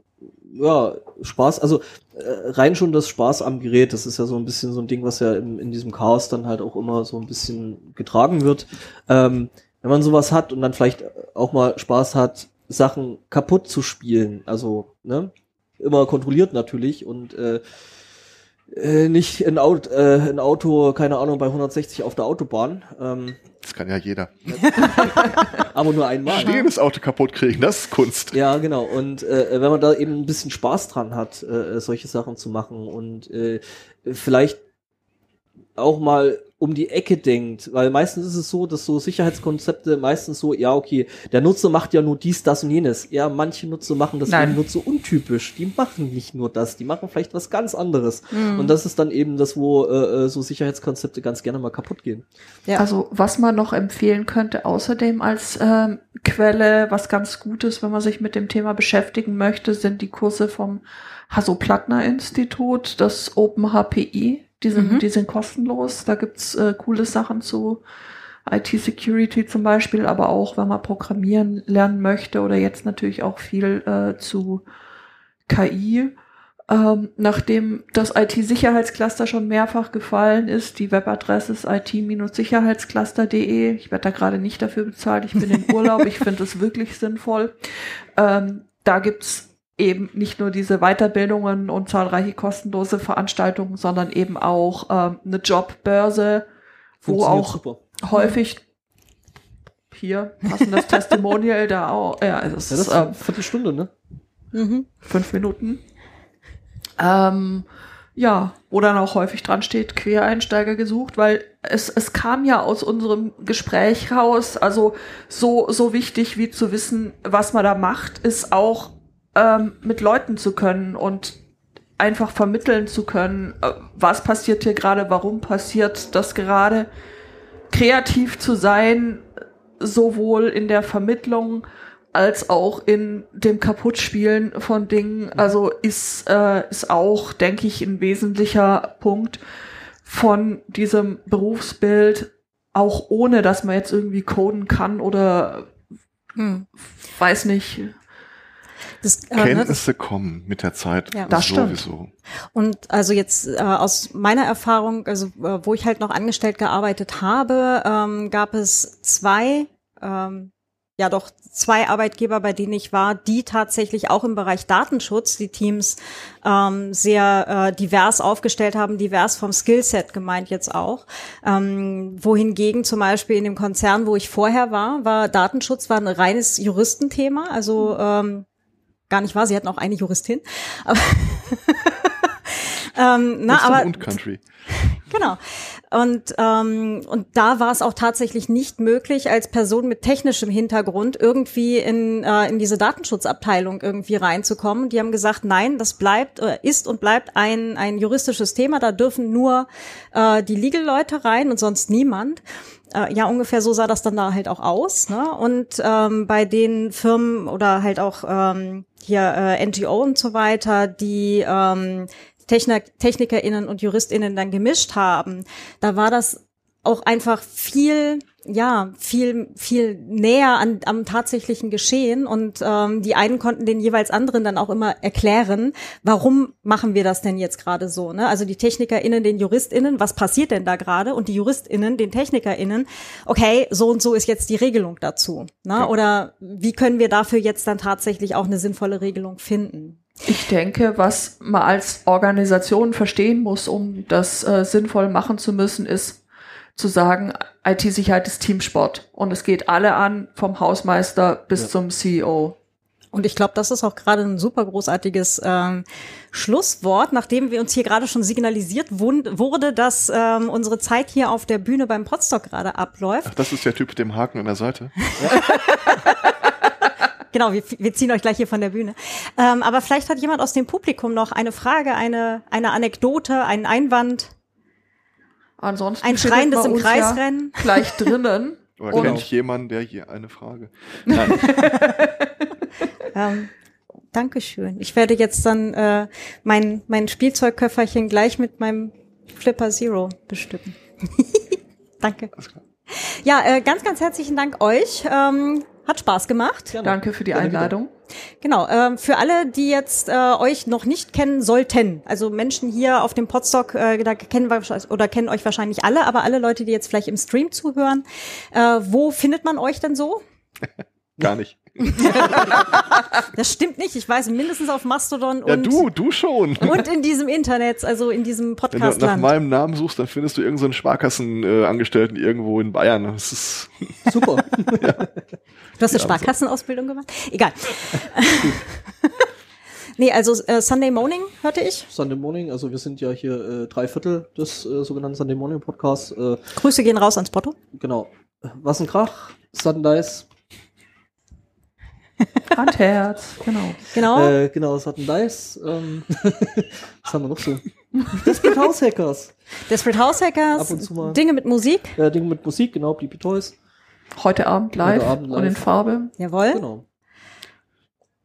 ja Spaß, also äh, rein schon das Spaß am Gerät, das ist ja so ein bisschen so ein Ding, was ja in, in diesem Chaos dann halt auch immer so ein bisschen getragen wird. Ähm, wenn man sowas hat und dann vielleicht auch mal Spaß hat, Sachen kaputt zu spielen, also ne, immer kontrolliert natürlich und äh, äh, nicht ein Auto, äh, ein Auto, keine Ahnung, bei 160 auf der Autobahn, ähm, Das kann ja jeder. aber nur einmal. Stehendes Auto kaputt kriegen, das ist Kunst. Ja, genau. Und äh, wenn man da eben ein bisschen Spaß dran hat, äh, solche Sachen zu machen und äh, vielleicht auch mal um die Ecke denkt, weil meistens ist es so, dass so Sicherheitskonzepte meistens so, ja, okay, der Nutzer macht ja nur dies, das und jenes. Ja, manche Nutzer machen das Nein. eben nur so untypisch. Die machen nicht nur das, die machen vielleicht was ganz anderes. Mhm. Und das ist dann eben das, wo äh, äh, so Sicherheitskonzepte ganz gerne mal kaputt gehen. Ja. Also was man noch empfehlen könnte, außerdem als ähm, Quelle, was ganz gut ist, wenn man sich mit dem Thema beschäftigen möchte, sind die Kurse vom Hasso-Plattner-Institut, das OpenHPI. Die sind, Mhm. die sind kostenlos. Da gibt's äh, coole Sachen zu IT-Security zum Beispiel, aber auch, wenn man programmieren lernen möchte oder jetzt natürlich auch viel äh, zu KI. Ähm, nachdem das IT-Sicherheitscluster schon mehrfach gefallen ist, die Webadresse ist it-sicherheitscluster.de. Ich werde da gerade nicht dafür bezahlt, ich bin in Urlaub, ich finde es wirklich sinnvoll. Ähm, da gibt's eben nicht nur diese Weiterbildungen und zahlreiche kostenlose Veranstaltungen, sondern eben auch ähm, eine Jobbörse, wo auch super. häufig hier passendes Testimonial da auch, ja, es Ja, ist das ist ähm, eine Viertelstunde, ne? Mhm. fünf Minuten. Ähm, ja, wo dann auch häufig dran steht, Quereinsteiger gesucht, weil es, es kam ja aus unserem Gespräch raus, also so, so wichtig wie zu wissen, was man da macht, ist auch ähm, mit Leuten zu können und einfach vermitteln zu können, äh, was passiert hier gerade, warum passiert das gerade, kreativ zu sein, sowohl in der Vermittlung als auch in dem Kaputtspielen von Dingen, also ist, äh, ist auch, denke ich, ein wesentlicher Punkt von diesem Berufsbild, auch ohne dass man jetzt irgendwie coden kann oder Hm. weiß nicht. Das, äh, ne, das, Kenntnisse kommen mit der Zeit Ja. Das stimmt. sowieso. Und also jetzt äh, aus meiner Erfahrung, also äh, wo ich halt noch angestellt gearbeitet habe, ähm, gab es zwei, ähm, ja doch zwei Arbeitgeber, bei denen ich war, die tatsächlich auch im Bereich Datenschutz die Teams ähm, sehr äh, divers aufgestellt haben, divers vom Skillset gemeint jetzt auch. Ähm, wohingegen zum Beispiel in dem Konzern, wo ich vorher war, war Datenschutz war ein reines Juristenthema, also ähm, gar nicht wahr, sie hatten auch eine Juristin. Aber ähm, na, Western aber und Country. Genau. Und, ähm, und da war es auch tatsächlich nicht möglich, als Person mit technischem Hintergrund irgendwie in, äh, in diese Datenschutzabteilung irgendwie reinzukommen. Die haben gesagt, nein, das bleibt, äh, ist und bleibt ein, ein juristisches Thema. Da dürfen nur äh, die Legal-Leute rein und sonst niemand. Äh, ja, ungefähr so sah das dann da halt auch aus. Ne? Und ähm, bei den Firmen oder halt auch ähm, hier äh, NGO und so weiter, die ähm, Technik, TechnikerInnen und JuristInnen dann gemischt haben, da war das auch einfach viel, ja, viel, viel näher an, am tatsächlichen Geschehen und ähm, die einen konnten den jeweils anderen dann auch immer erklären, warum machen wir das denn jetzt gerade so, ne? Also die TechnikerInnen, den JuristInnen, was passiert denn da gerade? Und die JuristInnen, den TechnikerInnen, okay, so und so ist jetzt die Regelung dazu, ne? Ja. Oder wie können wir dafür jetzt dann tatsächlich auch eine sinnvolle Regelung finden? Ich denke, was man als Organisation verstehen muss, um das äh, sinnvoll machen zu müssen, ist zu sagen, IT-Sicherheit ist Teamsport und es geht alle an, vom Hausmeister bis Ja. zum CEO. Und ich glaube, das ist auch gerade ein super großartiges ähm, Schlusswort, nachdem wir uns hier gerade schon signalisiert wund- wurde, dass ähm, unsere Zeit hier auf der Bühne beim Podstock gerade abläuft. Ach, das ist der Typ mit dem Haken an der Seite. Genau, wir, wir ziehen euch gleich hier von der Bühne. Ähm, aber vielleicht hat jemand aus dem Publikum noch eine Frage, eine, eine Anekdote, einen Einwand, Ansonsten ein schreiendes im uns Kreis ja rennen. gleich drinnen. Oder Genau. kennt jemand, der hier eine Frage? Nein. Ähm, Dankeschön. Ich werde jetzt dann äh, mein, mein Spielzeugköfferchen gleich mit meinem Flipper Zero bestücken. Danke. Alles klar. Ja, äh, ganz, ganz herzlichen Dank euch. Ähm, hat Spaß gemacht. Gerne. Danke für die Gerne wieder. Einladung. Genau, ähm, für alle, die jetzt äh, euch noch nicht kennen sollten, also Menschen hier auf dem Podstock, äh, da kennen wir oder kennen euch wahrscheinlich alle, aber alle Leute, die jetzt vielleicht im Stream zuhören, äh, wo findet man euch denn so? Gar nicht. Das stimmt nicht, ich weiß mindestens auf Mastodon Ja, und, du, du schon. und in diesem Internet, also in diesem Wenn du nach meinem Namen suchst, dann findest du irgendeinen so Sparkassenangestellten Angestellten irgendwo in Bayern. Das ist Super. Du hast eine Sparkassenausbildung gemacht? Egal. nee, also äh, Sunday Morning hörte ich. Sunday Morning, also wir sind ja hier äh, drei Viertel des äh, sogenannten Sunday Morning Podcasts. Äh, Grüße gehen raus ans Botto. genau. Was ein Krach, Sundays. Handherz, genau. Genau. Äh, genau, Sudden Dice. Ähm, was haben wir noch so? Desperate House Hackers. Desperate House Hackers, ab und zu mal. Dinge mit Musik. Äh, Dinge mit Musik, genau, Bleepy Toys. Heute Abend live Heute Abend und in live. Farbe. Jawohl. Genau.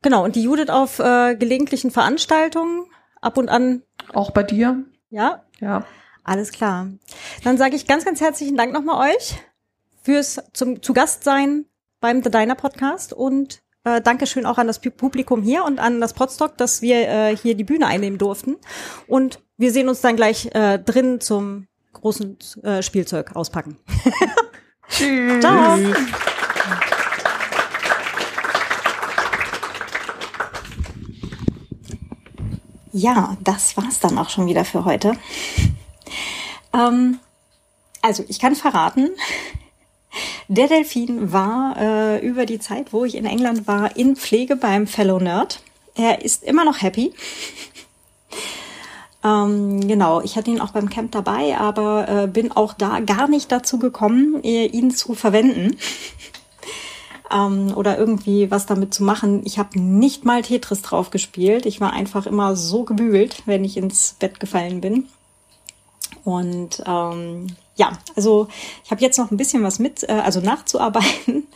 Genau. und die Judith auf äh, gelegentlichen Veranstaltungen ab und an. Auch bei dir. Ja, Ja. alles klar. Dann sage ich ganz, ganz herzlichen Dank nochmal euch fürs zum, zu Gast sein beim The Diner Podcast und äh, Dankeschön auch an das Pu- Publikum hier und an das Podstock, dass wir äh, hier die Bühne einnehmen durften. Und wir sehen uns dann gleich äh, drin zum großen äh, Spielzeug auspacken. Tschüss. Ciao. Ja, das war's dann auch schon wieder für heute. Ähm, also, ich kann verraten, der Delfin war äh, über die Zeit, wo ich in England war, in Pflege beim Fellow Nerd. Er ist immer noch happy. Ähm, genau, ich hatte ihn auch beim Camp dabei, aber äh, bin auch da gar nicht dazu gekommen, äh, ihn zu verwenden ähm, oder irgendwie was damit zu machen. Ich habe nicht mal Tetris drauf gespielt. Ich war einfach immer so gebügelt, wenn ich ins Bett gefallen bin. Und ähm, ja, also ich habe jetzt noch ein bisschen was mit, äh, also nachzuarbeiten.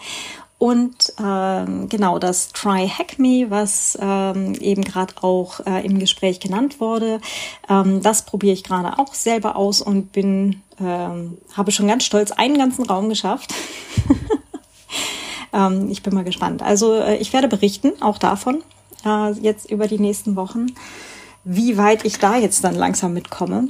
Und ähm, genau das Try Hack Me, was ähm, eben gerade auch äh, im Gespräch genannt wurde, ähm, das probiere ich gerade auch selber aus und bin, ähm, habe schon ganz stolz einen ganzen Raum geschafft. ähm, ich bin mal gespannt. Also äh, ich werde berichten, auch davon. äh, jetzt über die nächsten Wochen, wie weit ich da jetzt dann langsam mitkomme.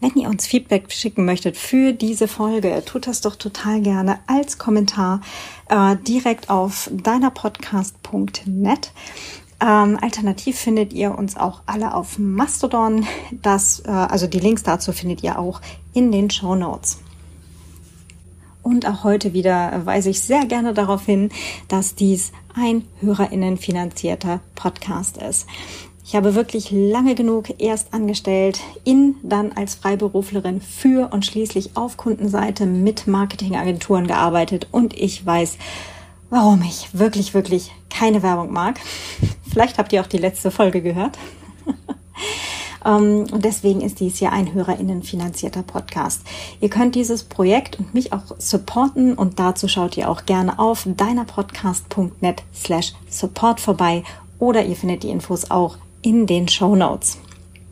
Wenn ihr uns Feedback schicken möchtet für diese Folge, tut das doch total gerne als Kommentar äh, direkt auf deinerpodcast.net. Ähm, alternativ findet ihr uns auch alle auf Mastodon. Das, äh, also die Links dazu findet ihr auch in den Show Notes. Und auch heute wieder weise ich sehr gerne darauf hin, dass dies ein HörerInnen finanzierter Podcast ist. Ich habe wirklich lange genug erst angestellt, in dann als Freiberuflerin für und schließlich auf Kundenseite mit Marketingagenturen gearbeitet und ich weiß, warum ich wirklich, wirklich keine Werbung mag. Vielleicht habt ihr auch die letzte Folge gehört. Ähm, und deswegen ist dies hier ein HörerInnen finanzierter Podcast. Ihr könnt dieses Projekt und mich auch supporten und dazu schaut ihr auch gerne auf deinerpodcast.net slash support vorbei oder ihr findet die Infos auch in den Show Notes.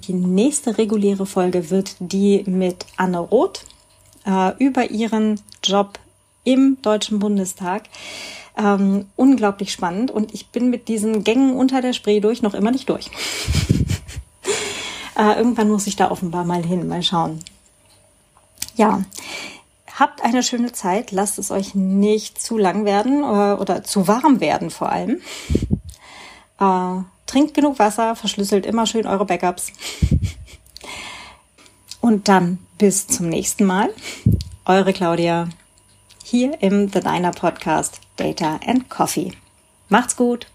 Die nächste reguläre Folge wird die mit Anne Roth äh, über ihren Job im Deutschen Bundestag. Ähm, unglaublich spannend und ich bin mit diesen Gängen unter der Spree durch noch immer nicht durch. äh, irgendwann muss ich da offenbar mal hin, mal schauen. Ja, habt eine schöne Zeit, lasst es euch nicht zu lang werden äh, oder zu warm werden vor allem. Äh, Trinkt genug Wasser, verschlüsselt immer schön eure Backups. Und dann bis zum nächsten Mal. Eure Claudia hier im The Diner Podcast Data and Coffee. Macht's gut!